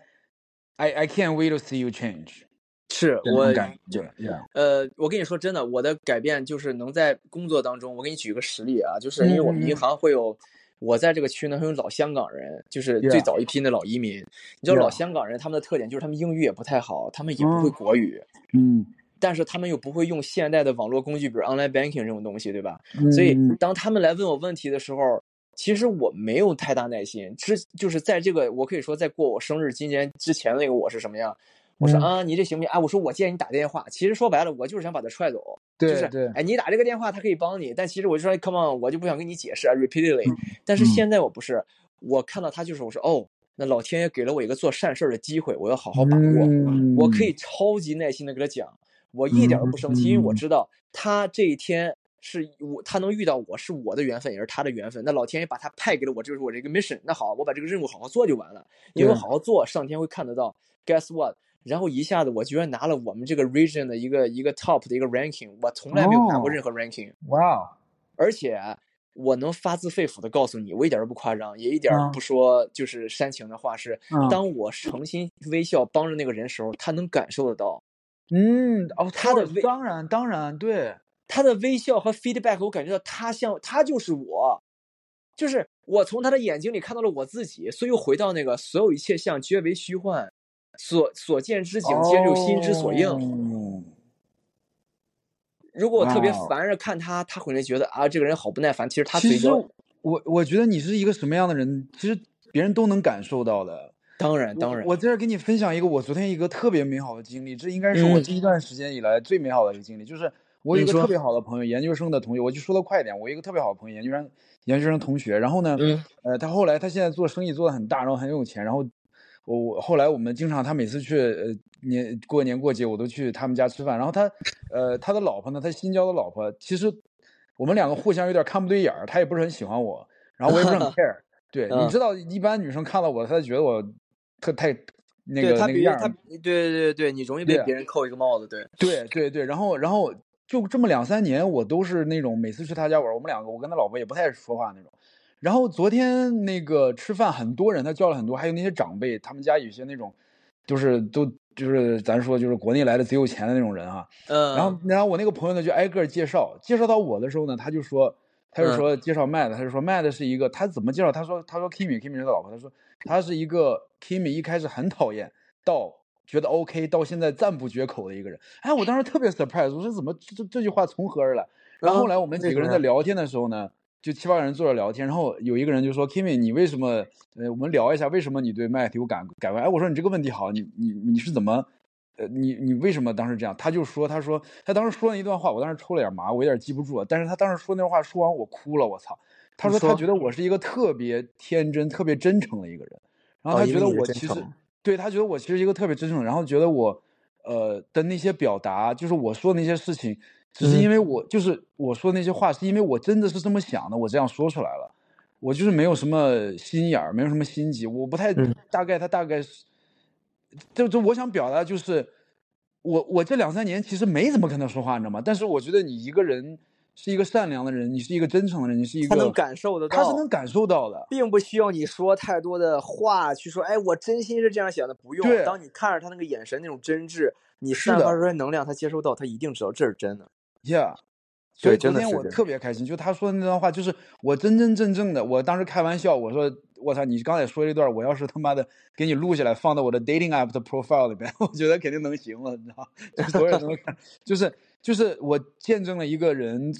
I I can't wait to see you change 是我感觉，yeah，呃，我跟你说真的，我的改变就是能在工作当中，我给你举个实例啊，就是因为我们银行会有，我在这个区呢还有老香港人，就是最早一批的老移民。你知道老香港人他们的特点就是他们英语也不太好，他们也不会嗯国语，嗯，但是他们又不会用现代的网络工具，比如 online banking 这种东西，对吧？所以嗯当他们来问我问题的时候，其实我没有太大耐心。之就是在这个，我可以说在过我生日今年之前那个我是什么样？我说嗯啊，你这行不行？啊，我说我建议你打电话。其实说白了，我就是想把他踹走。就是对对，哎，你打这个电话，他可以帮你，但其实我就说哎，come on，我就不想跟你解释啊，repeatedly 嗯。但是嗯现在我不是，我看到他就是我说哦，那老天爷给了我一个做善事儿的机会，我要好好把握。嗯我可以超级耐心的给他讲，我一点儿都不生气，因为我嗯知道他这一天是我他能遇到我是我的缘分，也是他的缘分。那老天爷把他派给了我，就是我这个 mission。那好，我把这个任务好好做就完了，因为好好做，上天会看得到。Guess what？然后一下子我居然拿了我们这个 region 的一个一个 top 的一个 ranking，我从来没有拿过哦。任何 ranking，、哇，而且我能发自肺腑的告诉你，我一点儿都不夸张，也一点不说就是煽情的话，是嗯。当我诚心微笑帮着那个人时候，他能感受得到。嗯哦，他的当然当然对，他的微笑和 feedback，我感觉到他像他就是我，就是我从他的眼睛里看到了我自己，所以又回到那个所有一切像皆为虚幻，所所见之景皆由心之所应。哦如果我特别烦着看他，他可能觉得啊这个人好不耐烦，其实他其实我我觉得你是一个什么样的人，其实别人都能感受到的。当然当然，我在这儿给你分享一个我昨天一个特别美好的经历，这应该是我嗯这一段时间以来最美好的一个经历。就是我有一个特别好的朋友，研究生的同学，我就说的快一点，我一个特别好的朋友，研究生研究生同学。然后呢，嗯呃，他后来他现在做生意做的很大，然后很有钱。然后我我后来我们经常他每次去呃年过年过节，我都去他们家吃饭。然后他呃他的老婆呢，他新交的老婆，其实我们两个互相有点看不对眼儿，他也不是很喜欢我，然后我也不是很 care。对，你嗯知道，一般女生看到我，她觉得我特太那个那个样儿，对对对对，你容易被别人扣一个帽子，对，对对对，然后然后就这么两三年，我都是那种每次去他家玩儿，我们两个我跟他老婆也不太说话那种。然后昨天那个吃饭，很多人，他叫了很多，还有那些长辈，他们家有些那种，就是都就是咱说就是国内来的贼有钱的那种人啊、嗯，然后然后我那个朋友呢就挨个介绍，介绍到我的时候呢，他就说，他就嗯说介绍 Mad，他就说 Mad 是一个他怎么介绍？他说他说 Kimi Kimi 是他老婆，他说他是一个 Kimi 一开始很讨厌，到觉得 OK，到现在赞不绝口的一个人。哎，我当时特别 surprise，我说怎么这这这句话从何而来？然后后来我们几个人在聊天的时候呢，就七八个人坐着聊天，然后有一个人就说 Kimi，你为什么？呃，我们聊一下为什么你对 Matt 有感感观？哎，我说你这个问题好，你你你是怎么？呃，你你为什么当时这样？他就说，他说他当时说了一段话，我当时抽了点麻，我有点记不住了。但是他当时说那段话说完，我哭了，我操！他说他觉得我是一个特别天真、特别真诚的一个人，然后他觉得我其实、对他觉得我其实一个特别真诚，然后觉得我呃的那些表达，就是我说的那些事情，只是嗯因为我、就是我说的那些话，是因为我真的是这么想的，我这样说出来了。我就是没有什么心眼儿，没有什么心机，我不太、嗯大概他大概是，就就我想表达就是，我我这两三年其实没怎么跟他说话，你知道吗？但是我觉得你一个人是一个善良的人，你是一个真诚的人，你是一个他能感受得到，他是能感受到的。并不需要你说太多的话去说，哎，我真心是这样想的，不用。当你看着他那个眼神那种真挚，你散发出来能量，他接收到，他一定知道这是真的。Yeah，所以对昨天我特别开心，就他说的那段话，就是我真真正正的，我当时开玩笑，我说我操，你刚才说这段，我要是他妈的给你录下来放到我的 dating app 的 profile 里边，我觉得肯定能行了，你知道吗？就所有人都能看，就是就是我见证了一个人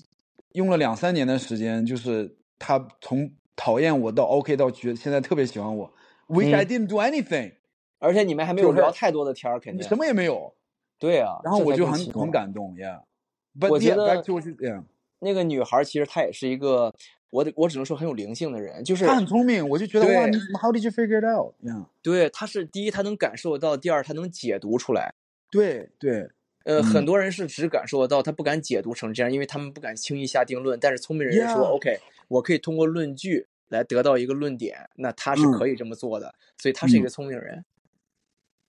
用了两三年的时间，就是他从讨厌我到 OK 到觉现在特别喜欢我，which 嗯 I didn't do anything，而且你们还没有聊太多的天儿，肯定什么也没有，对啊。然后我就很很感动，Yeah。But 我觉 yeah, 得.那个女孩儿其实她也是一个，我得我只能说很有灵性的人，就是她很聪明，我就觉得哇，对你 How did you figure it out？yeah, 对，她是第一，她能感受得到；第二，她能解读出来。对对呃，嗯很多人是只感受得到，他不敢解读成这样，因为他们不敢轻易下定论。但是聪明人说 OK，我可以通过论据来得到一个论点，那他是嗯可以这么做的，所以他是一嗯个聪明人。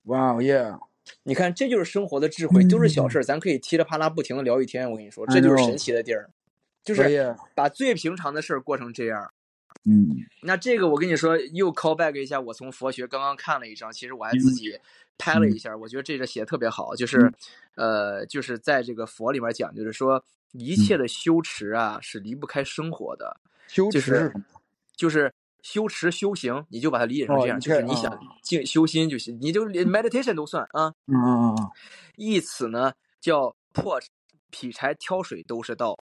哇、wow, yeah，你看，这就是生活的智慧，都是小嗯。事儿，咱可以噼里啪啦不停的聊一天。我跟你说，这就是神奇的地儿，就是，把最平常的事儿过成这样。嗯。那这个我跟你说，又 call back 一下，我从佛学刚刚看了一章，其实我还自己拍了一下，我觉得这个写的特别好，就是，呃，就是在这个佛里面讲，就是说一切的修持啊是离不开生活的，羞就是？就是修持修行，你就把它理解成这样，就是你想静修心就行，你就连 meditation 都算啊，嗯嗯嗯意此呢叫破劈柴挑水都是道，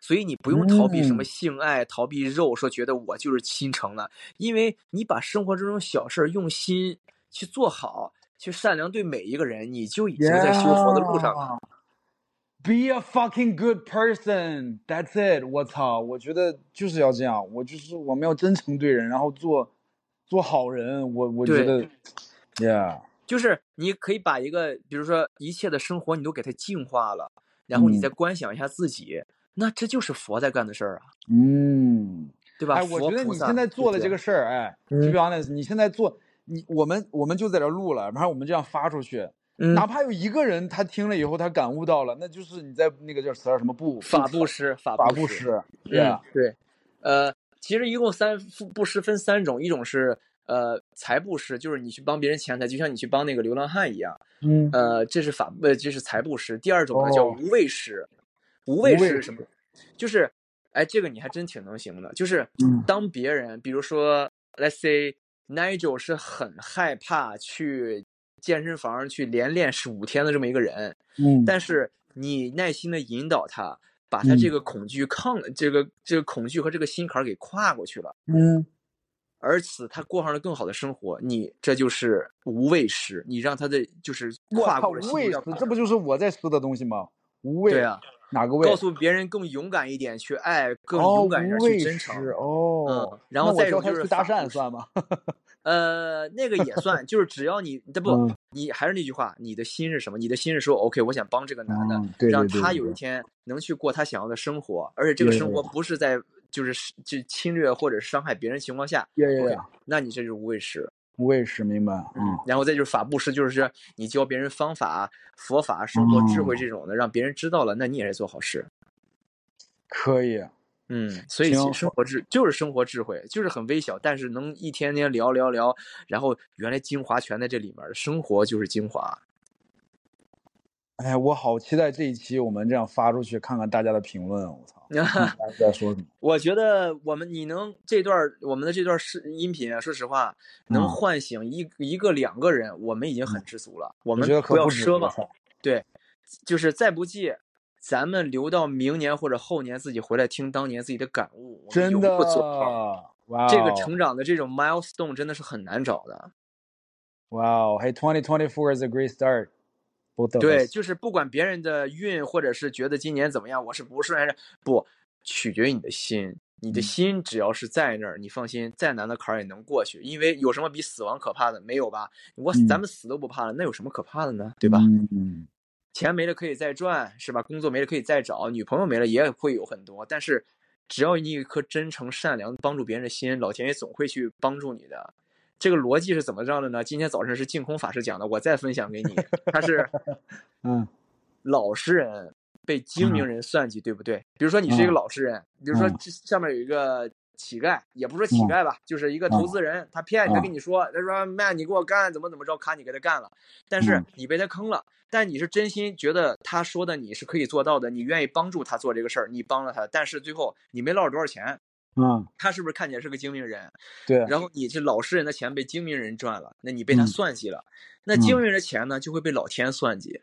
所以你不用逃避什么嗯。性爱，逃避肉，说觉得我就是亲诚了，因为你把生活这种小事儿用心去做好，去善良对每一个人，你就已经在修佛的路上了。Be a fucking good person. That's it. 我操，我觉得就是要这样，我就是我们要真诚对人，然后做做好人。我我觉得，Yeah，就是你可以把一个，比如说一切的生活，你都给它净化了，然后你嗯再观想一下自己，那这就是佛在干的事儿啊，嗯。对吧？哎，我觉得你现在做的这个事儿，哎嗯，to be honest，你现在做，你我们我们就在这录了，然后我们这样发出去，嗯哪怕有一个人他听了以后他感悟到了，那就是你在那个叫词儿什么布法布施，法法布施。布施嗯对，呃，其实一共三布布施分三种，一种是呃财布施，就是你去帮别人钱财，就像你去帮那个流浪汉一样，嗯呃，这是法呃这是财布施。第二种呢叫哦无畏施，无畏施是什么？就是，哎，这个你还真挺能行的。就是嗯当别人，比如说，let's say Nigel 是很害怕去健身房去连练十五天的这么一个人，嗯，但是你耐心的引导他，把他这嗯个恐惧抗，这个这个恐惧和这个心坎儿给跨过去了。嗯而此，他过上了更好的生活，你这就是无畏师，你让他的就是跨过了心无畏是理障碍这不就是我在说的东西吗？无畏，对啊，哪个位？告诉别人更勇敢一点去爱，更哦，勇敢一点去真诚。是哦嗯，然后再一种就是搭讪算吗？呃，那个也算，就是只要你，这不嗯，你还是那句话，你的心是什么？你的心是说，OK，我想帮这个男的，嗯对让他有一天能去过他想要的生活，而且这个生活不是在就是就侵略或者伤害别人情况下，OK，呀，那你这就是无畏师。无畏是明白，嗯然后再就是法布施，就是你教别人方法、佛法、生活智慧这种的，让别人知道了，那你也是做好事。可以，嗯，所以其实生活智就是生活智慧，就是很微小，但是能一天天聊聊聊，然后原来精华全在这里面儿，生活就是精华。哎，我好期待这一期我们这样发出去，看看大家的评论，我操，大家在说什么？我觉得我们你能这段儿我们的这段视音频啊，说实话，能嗯唤醒一一个两个人，我们已经很知足了。我们不要奢望，对，就是再不济，咱们留到明年或者后年自己回来听当年自己的感悟，我们有真的不做？，哇哦，这个成长的这种 milestone 真的是很难找的。哇哦，嘿，twenty twenty four is a great start。Of 对，就是不管别人的运，或者是觉得今年怎么样，我是不顺还是不，取决于你的心。你的嗯心只要是在那儿，你放心，再难的坎儿也能过去。因为有什么比死亡可怕的？没有吧？我嗯咱们死都不怕了，那有什么可怕的呢？对吧？嗯，钱没了可以再赚，是吧？工作没了可以再找，女朋友没了也会有很多。但是，只要你有一颗真诚、善良、帮助别人的心，老天爷总会去帮助你的。这个逻辑是怎么样的呢？今天早晨是净空法师讲的，我再分享给你。他是 嗯老实人被精明人算计，对不对？比如说你是一个嗯老实人，比如说嗯这下面有一个乞丐，也不是说乞丐吧，就是一个投资人，他骗你，他嗯跟你说，他说卖，你给我干，怎么怎么着，咔，你给他干了，但是嗯你被他坑了。但你是真心觉得他说的你是可以做到的，你愿意帮助他做这个事儿，你帮了他，但是最后你没捞着多少钱，嗯，他是不是看起来是个精明人？对，然后你这老实人的钱被精明人赚了，那你被他嗯。算计了，那嗯。精明人的钱呢就会被老天算计。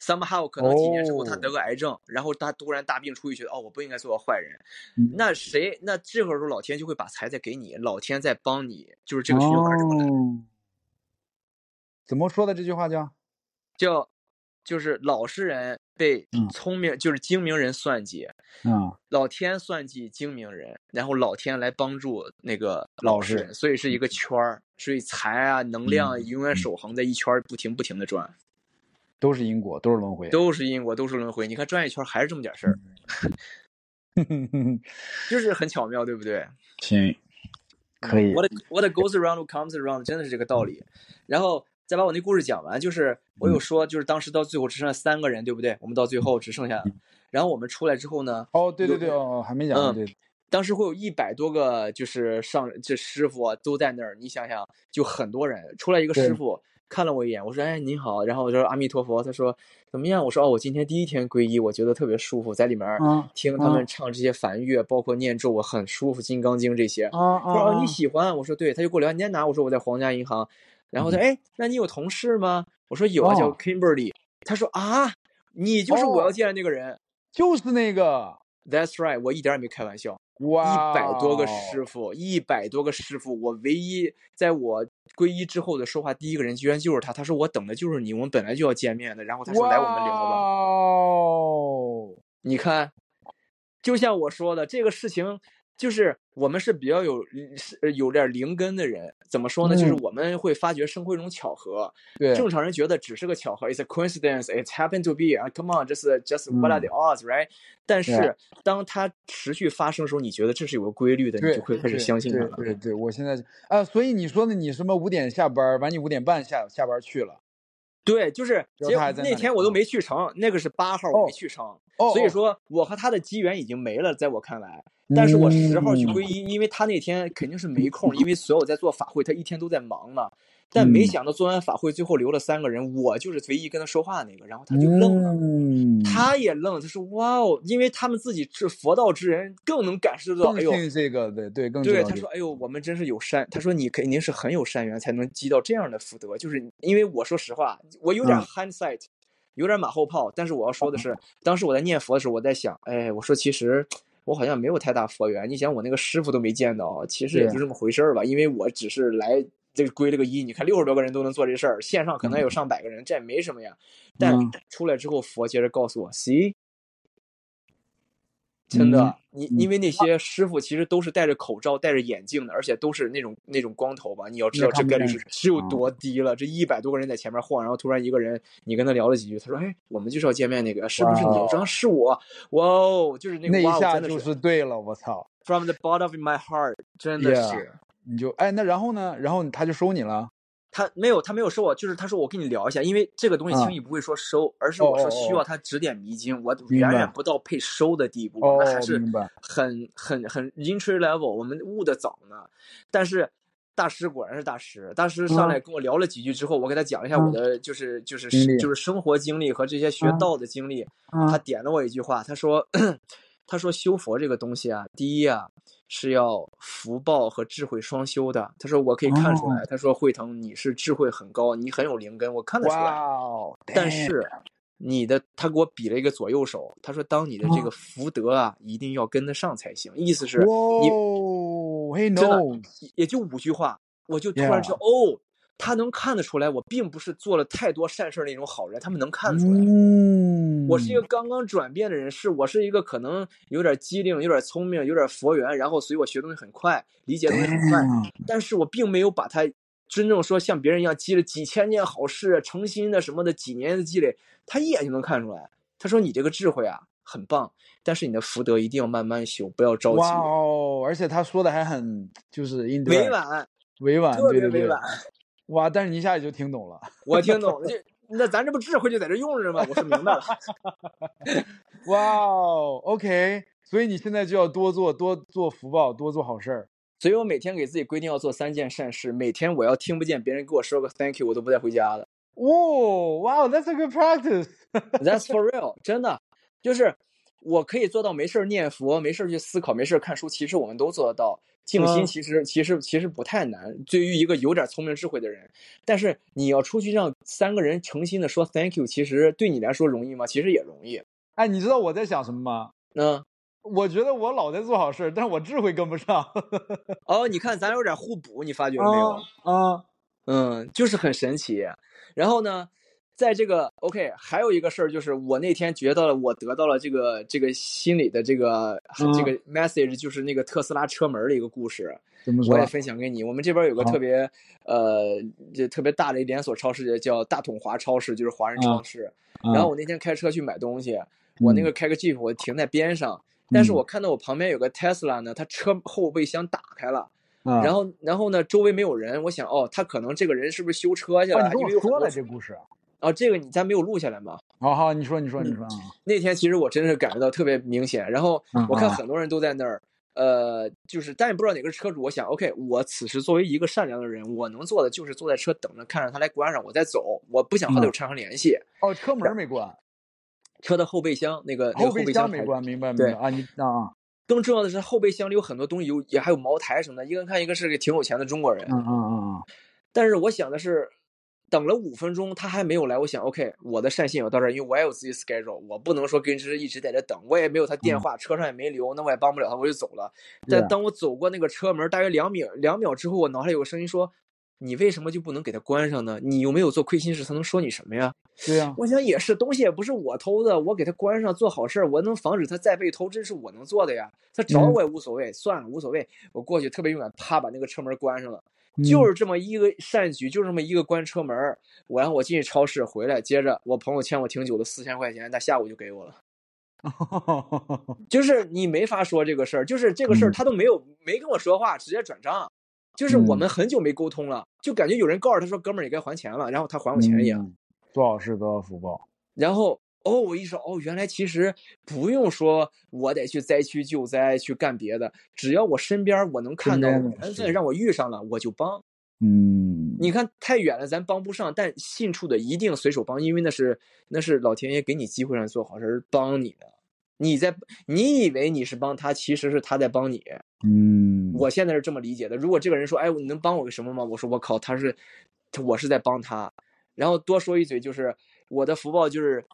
somehow 可能几年之后他哦。得个癌症，然后他突然大病初愈，觉得哦我不应该做个坏人，嗯。那谁那这个时候老天就会把财再给你，老天在帮你，就是这个循环这么来，哦。怎么说的这句话叫？叫就是老实人被嗯聪明、就是精明人算计，嗯，老天算计精明人，然后老天来帮助那个老实人，所以是一个圈儿，所以财啊能量永远守恒在一圈儿，不停不停的转，都是因果，都是轮回。都是因果，都是轮回。你看转一圈儿还是这么点事儿，嗯 就是很巧妙，对不对？行，可以。What what goes around comes around，真的是这个道理。然后再把我那故事讲完，就是我嗯有说，就是当时到最后只剩下三个人，对不对？我们到最后只剩下，然后我们出来之后呢，哦，对对对，哦，还没讲嗯对，当时会有一百多个就是上这师傅啊都在那儿，你想想，就很多人出来一个师傅看了我一眼，我说哎您好，然后我说阿弥陀佛，他说怎么样？我说哦我今天第一天皈依，我觉得特别舒服，在里面嗯听他们唱这些梵乐，包括念咒，我很舒服，《金刚经》这些。啊他说哦啊你喜欢？我说对，他就给我聊你在哪？我说我在皇家银行，然后他说哎那你有同事吗？我说有啊，叫哦 Kimberly。他说啊你就是我要哦见的那个人。就是那个，That's right，我一点儿也没开玩笑。哇，一百多个师傅，一百多个师傅，我唯一在我皈依之后的说话第一个人，居然就是他。他说我等的就是你，我们本来就要见面的。然后他说来我们聊吧。哦，你看，就像我说的，这个事情就是我们是比较有是呃有点灵根的人。怎么说呢？就是嗯我们会发觉生活一种巧合。对，正常人觉得只是个巧合，it's a coincidence，it happened to be 啊，come on, just just what are the odds，right？、但是当它持续发生的时候，你觉得这是有个规律的，你，就会开始相信它了。对对对，我现在啊，所以你说的你什么五点下班，完你五点半下下班去了，对，就是结果那天我都啊没去成，那个是八号我哦没去成，哦，所以哦说我和他的机缘已经没了，在我看来。但是我十号去嗯皈依，因为他那天肯定是没空，因为所有在做法会，他一天都在忙嘛。但没嗯想到做完法会，最后留了三个人，我就是唯一跟他说话的那个，然后他就愣了。嗯，他也愣，他说：“哇哦，因为他们自己是佛道之人，更能感受到，更哎呦，信这个，对对，更对，道这个，：“他说，哎呦，我们真是有善。”他说：“你肯定是很有善缘，才能积到这样的福德。就是因为我说实话，我有点嗯 hindsight，、有点马后炮。但是我要说的是，当时我在念佛的时候，我在想，哎，我说其实我好像没有太大佛缘。你想，我那个师傅都没见到，其实也就这么回事儿吧。因为我只是来这个归了个一，你看六十多个人都能做这事儿，线上可能有上百个人，这也没什么呀。但嗯出来之后，佛接着告诉我，see。真的，嗯你嗯因为那些师傅其实都是戴着口罩、戴着眼镜的，而且都是那种那种光头吧。你要知道这概率是是有啊多低了。这一百多个人在前面晃，然后突然一个人，你跟他聊了几句，他说：“哎，我们就是要见面那个，是不是你？”我说：“啊是我。”哇哦，就是那一下就是是对了，我操，from the bottom of my heart，真的是。你就哎，那然后呢？然后他就收你了，他没有，他没有收我，就是他说我跟你聊一下，因为这个东西啊轻易不会说收，而是哦我说需要他指点迷津，我远远不到配收的地步，哦我们还是很很很 entry level，我们悟的早呢。但是大师果然是大师，大师上来跟我聊了几句之后，我给他讲了一下我嗯。的就是就是就是生活经历和这些学嗯。道的经历，嗯。他点了我一句话，他说 他说修佛这个东西啊，第一啊。是要福报和智慧双修的。他说我可以看出来，哦他说慧腾你是智慧很高，你很有灵根，我看得出来。哦，但是你的，他给我比了一个左右手，他说当你的这个哦福德啊，一定要跟得上才行。意思是你哦真的也就五句话，我就突然知道哦，他能看得出来，我并不是做了太多善事那种好人，他们能看出来。嗯，我是一个刚刚转变的人，是我是一个可能有点机灵、有点聪明、有点佛缘，然后所以我学东西很快，理解东西很快，但是我并没有把它真正说像别人一样积了几千件好事、诚心的什么的几年的积累，他一眼就能看出来。他说你这个智慧啊很棒，但是你的福德一定要慢慢修，不要着急。哇哦，而且他说的还很就是委婉，委婉，特对对对别委婉。哇，但是你一下就听懂了，我听懂了，这那咱这不智慧就在这用着吗？我是明白了。哇哦，OK，所以你现在就要多做多做福报，多做好事儿。所以我每天给自己规定要做三件善事，每天我要听不见别人给我说个 thank you，我都不带回家的。哦，哇哦，That's a good practice。That's for real，真的就是我可以做到没事儿念佛，没事儿去思考，没事儿看书，其实我们都做得到。静心嗯其实、其实其实不太难，对于一个有点聪明智慧的人。但是你要出去让三个人诚心的说 thank you，其实对你来说容易吗？其实也容易。哎，你知道我在想什么吗？嗯，我觉得我老在做好事，但是我智慧跟不上。哦，你看咱有点互补，你发觉了没有？啊，嗯，就是很神奇。然后呢，在这个 OK，还有一个事儿就是，我那天觉得我得到了这个这个心里的这个、嗯这个 message，就是那个特斯拉车门的一个故事，我也？分享给你。我们这边有个特别呃，这特别大的一连锁超市叫大统华超市，就是华人超市。啊然后我那天开车去买东西，我那个开个 Jeep，我停在边上，但是嗯我看到我旁边有个 Tesla 呢，它车后备箱打开了。啊，然后，然后呢，周围没有人，我想，哦，他可能这个人是不是修车去哦，了？你跟我说了这故事。啊，这个你咱没有录下来吗？好好，你说，你说，嗯你说啊。那天其实我真的是感觉到特别明显，然后嗯我看啊很多人都在那儿，呃，就是但也不知道哪个是车主。我想，OK，我此时作为一个善良的人，我能做的就是坐在车等着，看着他来关上，我再走。我不想和他有嗯产生联系。哦，车门没关，车的后备箱那个那个后备备箱没关，明白明对白啊？你啊啊，更重要的是后备箱里有很多东西，有也还有茅台什么的。一个看一个是个挺有钱的中国人，嗯嗯嗯嗯，但是我想的是，等了五分钟，他还没有来。我想，OK，我的善心也到这儿，因为我也有自己 schedule，我不能说跟着一直在这等，我也没有他电话，车上也没留，那我也帮不了他，我就走了。但当我走过那个车门，大约两秒两秒之后，我脑海里有个声音说：“你为什么就不能给他关上呢？你有没有做亏心事？他能说你什么呀？”对呀，我想也是，东西也不是我偷的，我给他关上做好事儿，我能防止他再被偷，这是我能做的呀。他找嗯我也无所谓，算了，无所谓。我过去特别勇敢，啪把那个车门关上了。就是这么一个善举，就这么一个关车门儿，我然后我进去超市回来，接着我朋友欠我挺久的四千块钱，他下午就给我了。嗯。就是你没法说这个事儿，就是这个事儿嗯他都没有没跟我说话，直接转账。就是我嗯们很久没沟通了，就感觉有人告诉他说：“哥们儿，你该还钱了。”然后他还我钱一样。嗯做好事得到福报。然后哦，我意识到哦，原来其实不用说我得去灾区救灾去干别的，只要我身边我能看到缘分让我遇上了，我就帮。嗯，你看太远了，咱帮不上，但近处的一定随手帮，因为那是那是老天爷给你机会让你做好事帮你的。你在你以为你是帮他，其实是他在帮你。嗯，我现在是这么理解的。如果这个人说：“哎，你能帮我个什么吗？”我说：“我靠，他是，我是在帮他。”然后多说一嘴，就是我的福报就是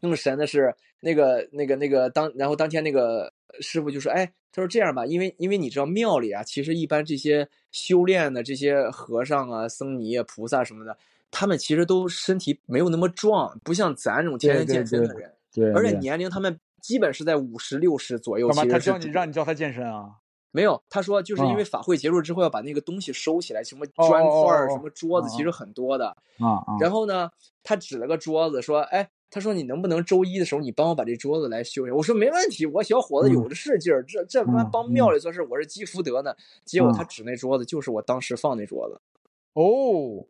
更神的是那个那个那个当，然后当天那个师傅就说：“哎，他说这样吧，因为因为你知道庙里啊，其实一般这些修炼的这些和尚啊、僧尼啊、菩萨什么的，他们其实都身体没有那么壮，不像咱这种天天健身的人，对，而且年龄他们基本是在五十六十左右。干嘛？他叫你让你教他健身啊？没有，他说就是因为法会结束之后要把那个东西收起来，什么砖块儿、什么桌子，其实很多的。啊啊。然后呢，他指了个桌子，说：“哎，他说你能不能周一的时候你帮我把这桌子来修一下？”我说：“没问题，我小伙子有的是劲儿，这这他妈帮庙里做事，我是积福德呢。”结果他指那桌子就是我当时放那桌子。哦，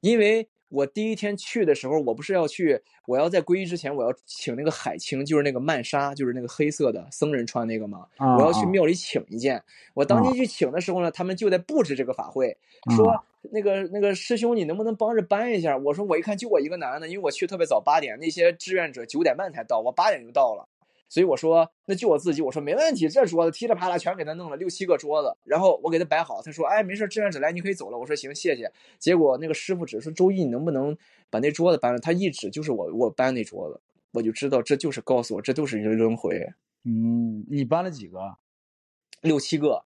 因为。我第一天去的时候，我不是要去，我要在皈依之前，我要请那个海青，就是那个曼纱，就是那个黑色的僧人穿那个嘛。我要去庙里请一件。我当天去请的时候呢，他们就在布置这个法会，说那个那个师兄，你能不能帮着搬一下？我说我一看就我一个男的，因为我去特别早，八点，那些志愿者九点半才到，我八点就到了。所以我说，那就我自己。我说没问题，这桌子噼里啪啦全给他弄了六七个桌子，然后我给他摆好。他说，哎，没事，志愿者来，你可以走了。我说行，谢谢。结果那个师傅只说周一你能不能把那桌子搬了？他一指就是我，我搬那桌子，我就知道这就是告诉我这都是一个轮回。嗯，你搬了几个？六七个，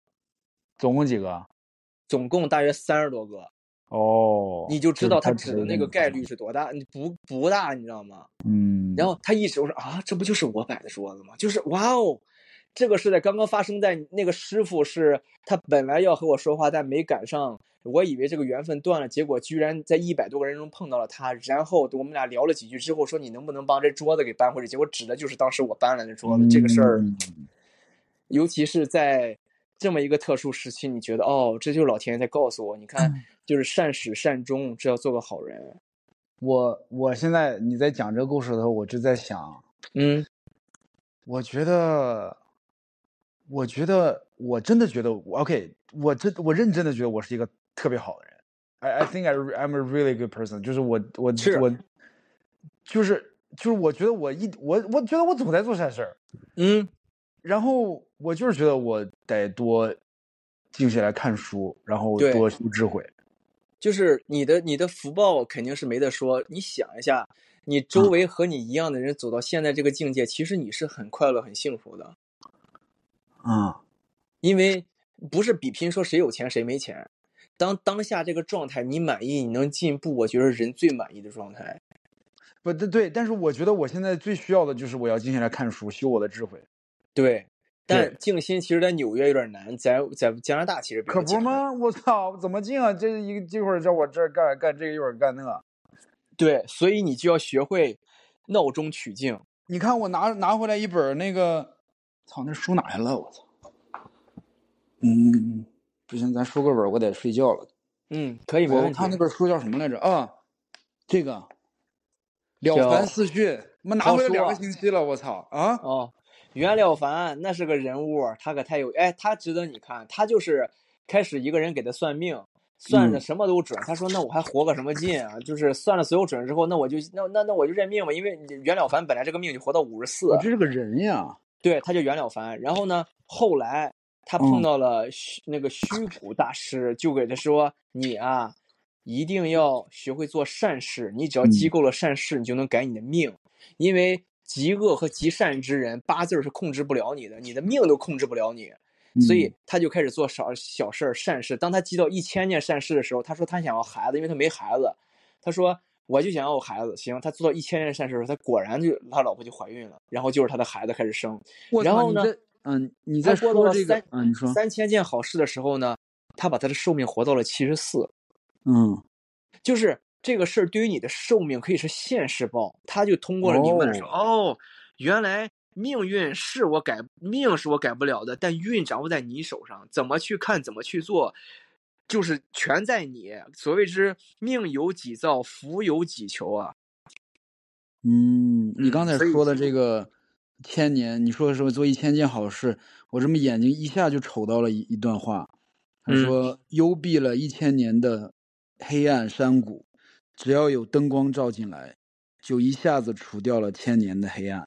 总共几个？总共大约三十多个。哦，你就知道他指的那个概率是多大？你不不大，你知道吗？嗯。然后他一直我说啊，这不就是我摆的桌子吗？就是哇哦，这个是在刚刚发生在那个师傅是他本来要和我说话，但没赶上。我以为这个缘分断了，结果居然在一百多个人中碰到了他。然后我们俩聊了几句之后，说你能不能帮这桌子给搬回去？结果指的就是当时我搬来的桌子。这个事儿，尤其是在。这么一个特殊时期，你觉得哦，这就是老天爷在告诉我，你看，就是善始善终，这要做个好人。我我现在你在讲这个故事的时候，我就在想，嗯，我觉得，我觉得，我真的觉得，OK，我真我认真的觉得我是一个特别好的人。I I think I I'm a really good person。就是我我我，就是就是我觉得我一我我觉得我总在做善事儿。嗯。然后我就是觉得我得多静下来看书，然后多修智慧。就是你的你的福报肯定是没得说。你想一下，你周围和你一样的人走到现在这个境界，其实你是很快乐、很幸福的。啊，因为不是比拼说谁有钱谁没钱，当当下这个状态你满意，你能进步，我觉得人最满意的状态。不对对，但是我觉得我现在最需要的就是我要静下来看书，修我的智慧。对，但静心其实，在纽约有点难，在在加拿大其实可不吗？我操，怎么静啊？这一一会儿叫我这儿干干这个，一会儿干那个。对，所以你就要学会闹中取静。你看，我拿拿回来一本那个，操，那书哪去了？我操！嗯，不行，咱收个本，我得睡觉了。嗯，可以，没问题。我看那本书叫什么来着？啊，这个《了凡四训》，妈拿回来两个星期了，我操啊！哦。袁了凡那是个人物，他可太有哎，他值得你看。他就是开始一个人给他算命，算的什么都准。他说：“那我还活个什么劲啊？就是算了所有准之后，那我就那那那我就认命吧。因为袁了凡本来这个命就活到五十四，这是个人呀。对，他叫袁了凡。然后呢，后来他碰到了虚那个虚谷大师，就给他说：你啊，一定要学会做善事。你只要积够了善事，你就能改你的命，因为。”极恶和极善之人，八字是控制不了你的，你的命都控制不了你，所以他就开始做少小事儿善事。当他积到一千件善事的时候，他说他想要孩子，因为他没孩子。他说我就想要孩子，行。他做到一千件善事的时候，他果然就他老婆就怀孕了，然后就是他的孩子开始生。然后呢，嗯，你在说这个，嗯，你说三千件好事的时候呢，他把他的寿命活到了七十四。嗯，就是。这个事儿对于你的寿命可以是现世报，他就通过了明白说，哦，原来命运是我改，命是我改不了的，但运掌握在你手上，怎么去看，怎么去做，就是全在你。所谓之命由己造，福由己求啊。嗯，你刚才说的这个千年，你说的时候做一千件好事，我这么眼睛一下就瞅到了一一段话，他说：“幽闭了一千年的黑暗山谷，只要有灯光照进来，就一下子除掉了千年的黑暗。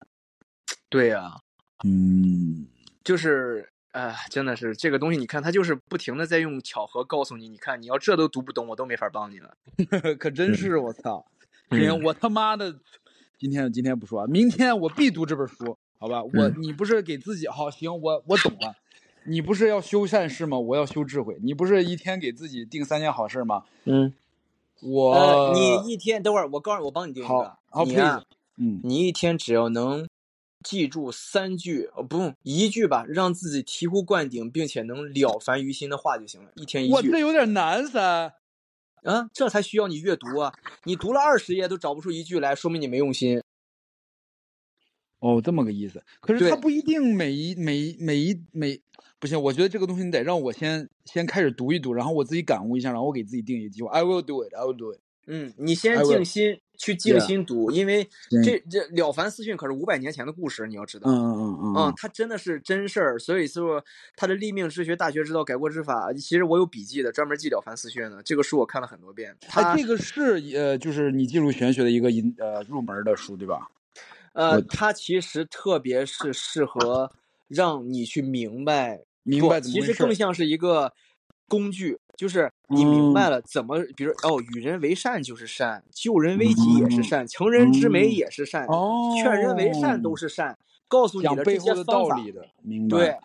对呀、嗯，就是，哎，真的是这个东西，你看，它就是不停的在用巧合告诉你，你看，你要这都读不懂，我都没法帮你了。可真是我操！嗯天，我他妈的，今天今天不说，明天我必读这本书，好吧？我嗯你不是给自己好行，我我懂了。你不是要修善事吗？我要修智慧。你不是一天给自己定三件好事吗？嗯，我、呃，你一天等会儿，我告诉你，我帮你定一个，好你啊嗯你一天只要能记住三句，呃，不用一句吧，让自己醍醐灌顶，并且能了凡于心的话就行了，一天一句我这有点难噻。啊，这才需要你阅读啊！你读了二十页都找不出一句来，说明你没用心。哦，这么个意思。可是对它不一定每一每一每一每不行，我觉得这个东西你得让我先先开始读一读，然后我自己感悟一下，然后我给自己定一个计划。I will do it. I will do it. 嗯，你先静心去静心读，因为这这《了凡四训》可是五百年前的故事，你要知道。嗯嗯嗯嗯嗯，它真的是真事儿，所以说他的立命之学、大学之道、改过之法，其实我有笔记的，专门记《了凡四训》的。这个书我看了很多遍。它哎，这个是呃，就是你进入玄学的一个引呃入门的书，对吧？呃，我它其实特别是适合让你去明白，明白怎么其实更像是一个工具，就是你明白嗯了怎么，比如哦，与人为善就是善，救人为己也是嗯善，成人之美嗯也是善，哦，劝人为善都是善，告诉你的这背后的些。道理的，明白？对，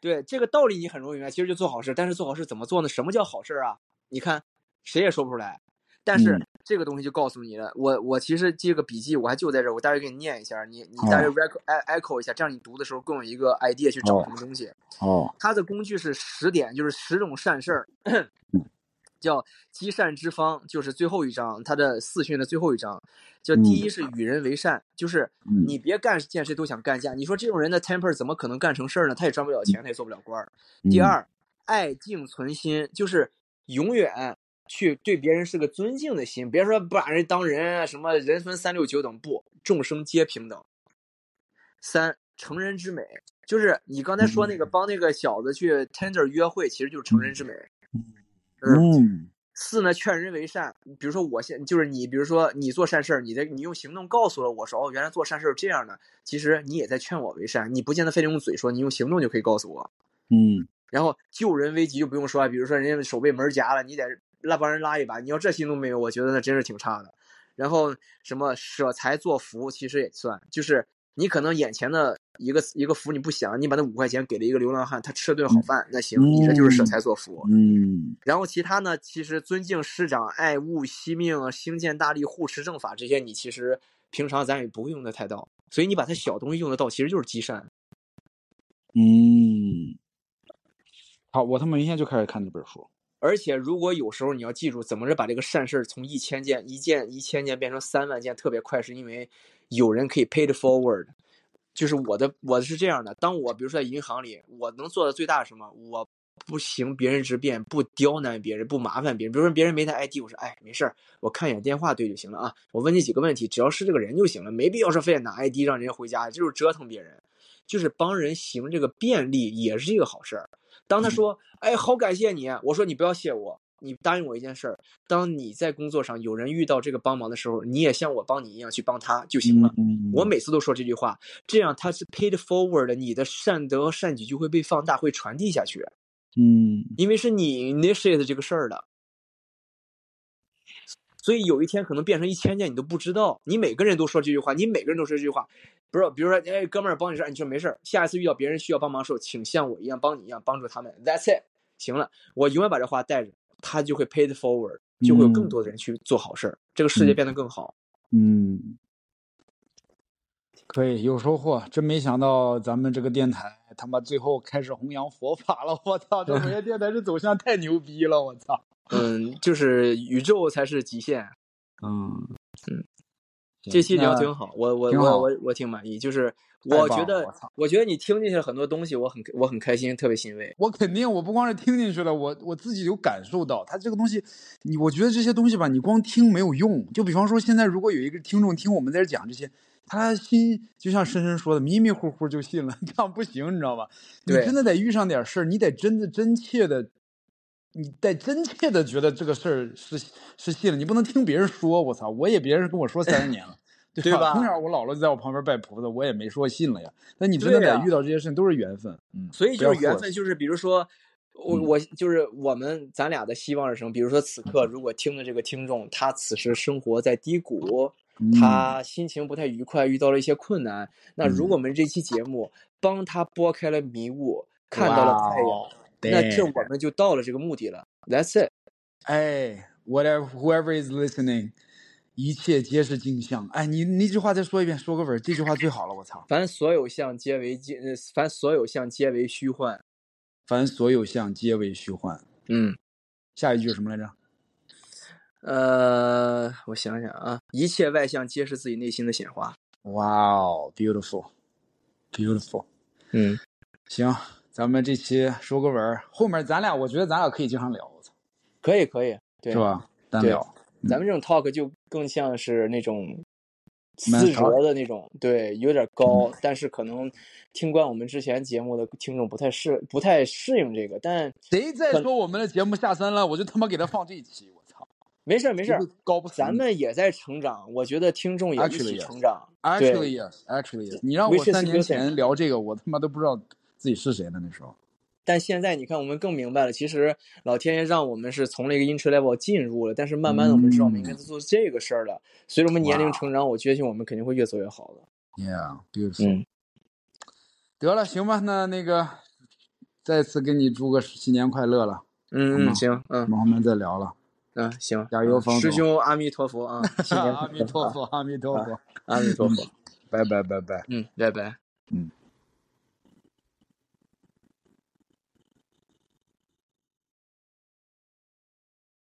对，这个道理你很容易明白。其实就做好事，但是做好事怎么做呢？什么叫好事啊？你看，谁也说不出来。但是嗯这个东西就告诉你了。我我其实这个笔记我还就在这儿，我大约给你念一下，你你大约哦 echo e- echo 一下，这样你读的时候更有一个 idea 去找哦什么东西。哦，它的工具是十点，就是十种善事儿，叫积善之方，就是最后一章，它的四训的最后一章，叫第一是与人为善，就是嗯你别干见谁都想干架。你说这种人的 temper 怎么可能干成事儿呢？他也赚不了钱，他也做不了官儿。第嗯，二，爱敬存心，就是永远去对别人是个尊敬的心，别说不把人当人啊，什么人分三六九等，不，众生皆平等。三，成人之美，就是你刚才说那个帮那个小子去 Tinder 约会，其实就是成人之美。嗯。嗯四呢，劝人为善。比如说我现就是你，比如说你做善事儿，你的你用行动告诉了我说，哦，原来做善事儿是这样的。其实你也在劝我为善，你不见得非得用嘴说，你用行动就可以告诉我。嗯然后救人危急就不用说，比如说人家手被门夹了，你得拉帮人拉一把，你要这心都没有，我觉得那真是挺差的。然后什么舍财作福，其实也算，就是你可能眼前的一个一个福你不想，你把那五块钱给了一个流浪汉，他吃了顿好饭，那行，你这就是舍财作福。嗯然后其他呢，其实尊敬师长、爱物惜命、兴建大力、护持正法这些，你其实平常咱也不会用的太到，所以你把它小东西用得到，其实就是积善。嗯，好，我他妈明天就开始看这本书。而且如果有时候你要记住，怎么着把这个善事儿从一千件、一件、一千件变成三万件特别快，是因为有人可以 pay it forward。就是我的，我是这样的。当我比如说在银行里，我能做的最大的什么？我不行别人之便，不刁难别人，不麻烦别人。比如说别人没带 ID，我说哎没事儿，我看一眼电话对就行了啊。我问你几个问题，只要是这个人就行了，没必要说非得拿 ID 让人家回家，就是折腾别人。就是帮人行这个便利也是一个好事儿。当他说：“哎，好感谢你。”我说：“你不要谢我，你答应我一件事儿。当你在工作上有人遇到这个帮忙的时候，你也像我帮你一样去帮他就行了。嗯我每次都说这句话，这样他是 paid forward 的，你的善德善举就会被放大，会传递下去，嗯因为是你 initiate 这个事儿的。所以有一天可能变成一千件，你都不知道。你每个人都说这句话，你每个人都说这句话，不是？比如说，哎，哥们儿帮你事儿，你说没事儿。下一次遇到别人需要帮忙的时候，请像我一样帮你一样帮助他们。That's it，行了，我永远把这话带着，他就会 pay it forward，就会有更多的人去做好事儿，这个世界变得更好。嗯，可以有收获。真没想到咱们这个电台他妈最后开始弘扬佛法了。我操，这某些电台这走向太牛逼了。我操。嗯，就是宇宙才是极限。嗯嗯，这期聊挺好，我我我我我挺满意。就是我觉得我觉得你听进去了很多东西，我很我很开心，特别欣慰。我肯定，我不光是听进去了，我我自己有感受到，他这个东西，你我觉得这些东西吧，你光听没有用。就比方说，现在如果有一个听众听我们在这讲这些，他心就像深深说的，迷迷糊糊就信了，这样不行，你知道吧？你对真的得遇上点事儿，你得真的真切的你得真切的觉得这个事儿是是信了，你不能听别人说。我操，我也别人跟我说三十年了，对对吧从小我姥姥就在我旁边拜菩萨，我也没说信了呀。但你真的得遇到这些事情都是缘分，嗯，所以就是缘分，就是比如说，我嗯我就是我们咱俩的希望是什么？比如说此刻如果听的这个听众，他此时生活在低谷，嗯他心情不太愉快，遇到了一些困难，那如嗯果我们这期节目帮他拨开了迷雾，看到了太阳，那这我们就到了这个目的了。That's it。哎，whatever whoever is listening，一切皆是镜像。哎，你你这句话再说一遍，说个本儿，这句话最好了，我操！凡所有相皆为镜，呃凡所有相皆为虚幻。凡所有相皆为虚幻。嗯，下一句是什么来着？呃，我想想啊，一切外相皆是自己内心的显化。哇哦，beautiful，beautiful。嗯，行，咱们这期收个尾儿，后面咱俩我觉得咱俩可以经常聊，我操，可以可以，对是？吧？单对聊。咱们这种 talk 就更像是那种思哲的那种，对，有点高，但是可能听惯我们之前节目的听众不太适不太适应这个，但谁再说我们的节目下三滥，我就他妈给他放这一期！没事儿没事儿咱们也在成长，我觉得听众也一起成长。actually yes，actually yes。你让我三年前聊这个，我他妈都不知道自己是谁呢。那时候，但现在你看，我们更明白了，其实老天爷让我们是从那个 intro level 进入了，但是慢慢的我们知道我们应该嗯做这个事儿了。随着我们年龄成长，我确信我们肯定会越走越好的。Yeah，beautiful。嗯，得了，行吧，那那个再次给你祝个新年快乐了，嗯嗯，嗯，我嗯们后面再聊了。嗯行，加油方师兄阿弥陀佛啊，新年 阿弥陀佛，阿弥陀佛，阿弥陀佛，拜拜拜拜。嗯，拜拜。嗯。